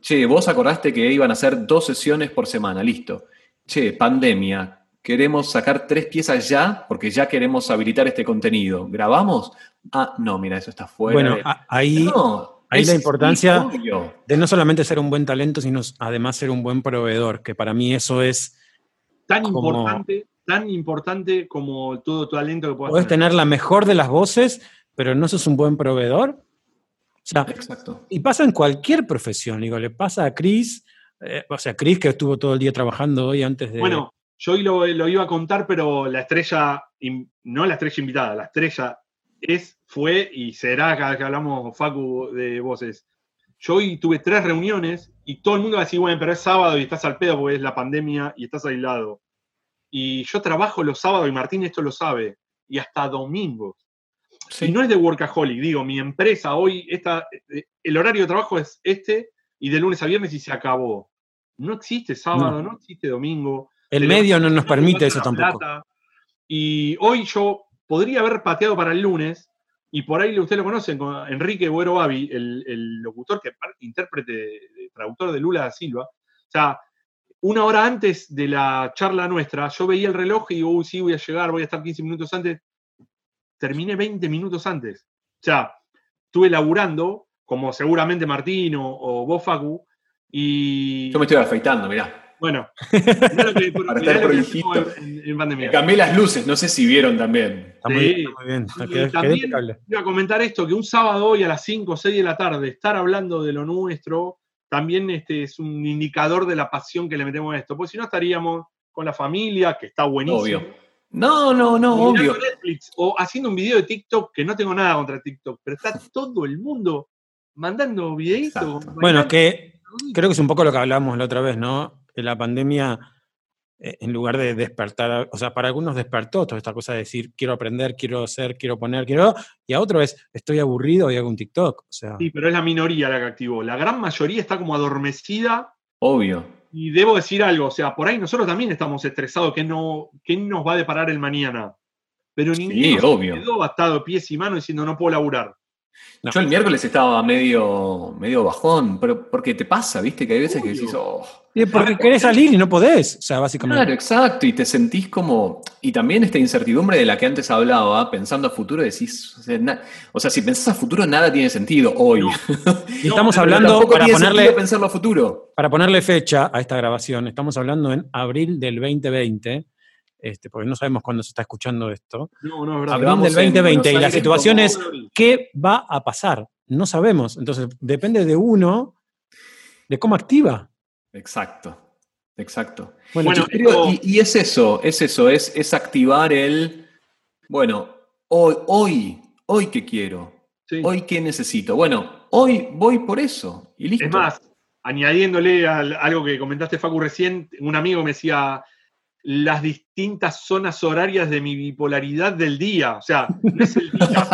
Che, vos acordaste que iban a ser dos sesiones por semana, listo. Che, pandemia, queremos sacar tres piezas ya porque ya queremos habilitar este contenido. ¿Grabamos? Ah, no, mira, eso está fuera. Bueno, ahí, ahí la importancia de no solamente ser un buen talento, sino además ser un buen proveedor, que para mí eso es... Tan importante, tan importante como todo talento que puedas Puedes tener la mejor de las voces, pero no sos un buen proveedor. Exacto. Y pasa en cualquier profesión, digo, le pasa a Chris, eh, o sea, Chris que estuvo todo el día trabajando hoy antes de... Bueno, yo hoy lo, lo iba a contar, pero la estrella, no la estrella invitada, la estrella es, fue y será cada vez que hablamos, Facu, de voces. Yo hoy tuve tres reuniones y todo el mundo va a decir, bueno, pero es sábado y estás al pedo porque es la pandemia y estás aislado. Y yo trabajo los sábados y Martín esto lo sabe, y hasta domingos. Y no es de workaholic, digo, mi empresa hoy, esta, eh, el horario de trabajo es este y de lunes a viernes y se acabó. No existe sábado, no, existe domingo. El medio no nos permite eso tampoco. Y hoy yo podría haber pateado para el lunes, y por ahí usted lo conocen, Enrique Buero Babi, el, locutor que intérprete, traductor de Lula da Silva. O sea, una hora antes de la charla nuestra, yo veía el reloj y digo, uy, sí, voy a llegar, voy a estar 15 minutos antes terminé 20 minutos antes. O sea, estuve laburando, como seguramente Martín o, vos, Facu, y... Yo me estoy afeitando, mirá. Bueno, (laughs) para estar en, pandemia. cambié las luces, no sé si vieron también. Está muy bien. también iba a comentar esto, que un sábado hoy a las 5 o 6 de la tarde, estar hablando de lo nuestro, también este es un indicador de la pasión que le metemos a esto. Porque si no estaríamos con la familia, que está buenísimo. Obvio no, no, no, obvio. Netflix, o haciendo un video de TikTok, que no tengo nada contra TikTok, pero está todo el mundo mandando videitos. Bueno, que creo que es un poco lo que hablábamos la otra vez, ¿no? Que la pandemia, eh, en lugar de despertar, o sea, para algunos despertó toda esta cosa de decir, quiero aprender, quiero hacer, quiero poner, quiero, y a otro es, estoy aburrido y hago un TikTok. O sea. Sí, pero es la minoría la que activó. La gran mayoría está como adormecida. Obvio y debo decir algo, o sea, por ahí nosotros también estamos estresados, ¿qué, no, qué nos va a deparar el mañana? Pero ninguno sí, obvio. quedó atado pies y manos diciendo no puedo laburar. Yo el miércoles estaba medio, medio bajón, pero porque te pasa, ¿viste? Que hay veces que decís, oh. porque querés salir y no podés, o sea, básicamente. Claro, exacto, y te sentís como. Y también esta incertidumbre de la que antes hablaba, pensando a futuro, decís. O sea, si pensás a futuro, nada tiene sentido hoy. (laughs) Y estamos hablando para ponerle. Pensarlo a futuro. Para ponerle fecha a esta grabación, estamos hablando en abril del 2020 este, porque no sabemos cuándo se está escuchando esto. No, no, es verdad. Hablamos del 2020 y la situación es qué va a pasar. No sabemos. Entonces, depende de uno, de cómo activa. Exacto, exacto. Bueno, y, es eso, es eso, es, es activar el, bueno, hoy, hoy, hoy qué quiero, hoy qué necesito. Bueno, hoy voy por eso y listo. Es más, añadiéndole algo que comentaste, Facu, recién, un amigo me decía, las distintas zonas horarias de mi bipolaridad del día. O sea, no es el día.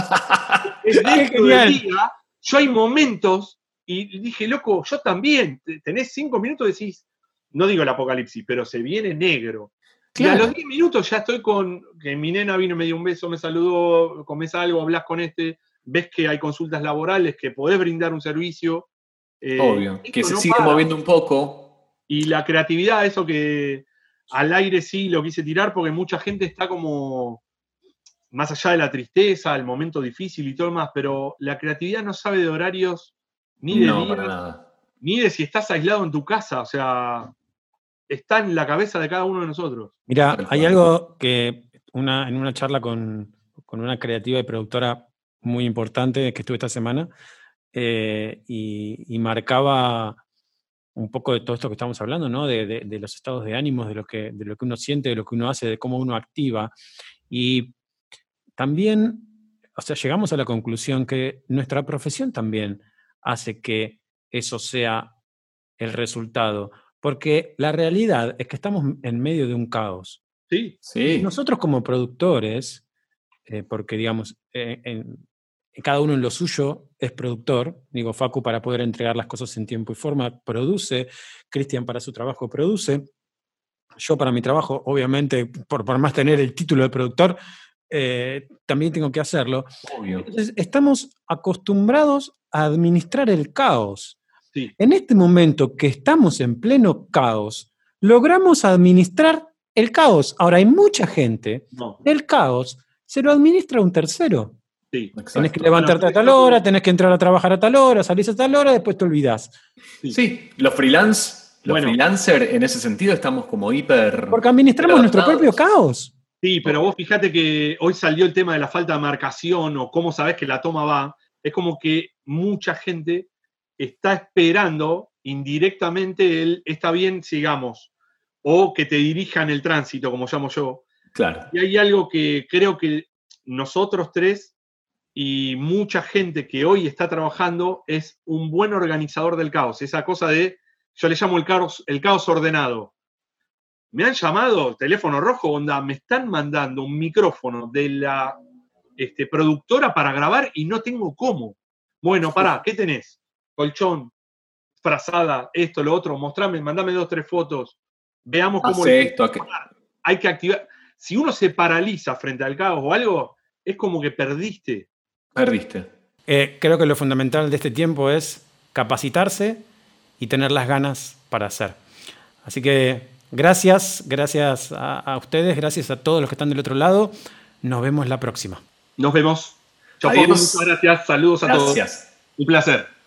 (laughs) es dentro del día. Yo hay momentos, y dije, loco, yo también. Tenés cinco minutos y decís, no digo el apocalipsis, pero se viene negro. Y a los diez minutos ya estoy con, que mi nena vino, me dio un beso, me saludó, comes algo, hablas con este, ves que hay consultas laborales, que podés brindar un servicio. Eh, Obvio, que se sigue moviendo un poco. Y la creatividad, eso que, al aire sí lo quise tirar porque mucha gente está como más allá de la tristeza, el momento difícil y todo más, pero la creatividad no sabe de horarios ni de nada. ni de si estás aislado en tu casa, o sea, está en la cabeza de cada uno de nosotros. Mira, hay algo que una, en una charla con, una creativa y productora muy importante que estuve esta semana, eh, y marcaba un poco de todo esto que estamos hablando, ¿no? De, los estados de ánimos, de lo, que, de lo que uno siente, de lo que uno hace, de cómo uno activa. Y también, o sea, llegamos a la conclusión que nuestra profesión también hace que eso sea el resultado, porque la realidad es que estamos en medio de un caos. Sí, sí. Nosotros como productores, eh, porque digamos, eh, en, cada uno en lo suyo es productor, digo, Facu para poder entregar las cosas en tiempo y forma produce, Cristian para su trabajo produce, yo para mi trabajo, obviamente, por, por más tener el título de productor, eh, también tengo que hacerlo. Entonces, estamos acostumbrados a administrar el caos. En este momento que estamos en pleno caos, logramos administrar el caos. Ahora, hay mucha gente, el caos se lo administra un tercero. Sí, tenés que levantarte a tal hora, tenés que entrar a trabajar a tal hora, salís a tal hora, después te olvidás. Sí, los freelance, los freelancers en ese sentido estamos como hiper. Porque administramos nuestro propio caos. Sí, pero vos fíjate que hoy salió el tema de la falta de marcación o cómo sabés que la toma va. Es como que mucha gente está esperando indirectamente el está bien, sigamos. O que te dirijan el tránsito, como llamo yo. Claro. Y hay algo que creo que nosotros tres y mucha gente que hoy está trabajando es un buen organizador del caos. Esa cosa de, yo le llamo el caos, el caos ordenado. Me han llamado, teléfono rojo, onda, me están mandando un micrófono de la este, productora para grabar y no tengo cómo. Bueno, pará, ¿qué tenés? Colchón, frazada, esto, lo otro, mostrame, mandame dos, tres fotos. Veamos cómo. esto, Hay que activar. Si uno se paraliza frente al caos o algo, es como que perdiste. Perdiste. Eh, creo que lo fundamental de este tiempo es capacitarse y tener las ganas para hacer. Así que Gracias, gracias a, ustedes, gracias a todos los que están del otro lado. Nos vemos la próxima. Nos vemos. Chau, muchas gracias. Saludos a todos. Un placer.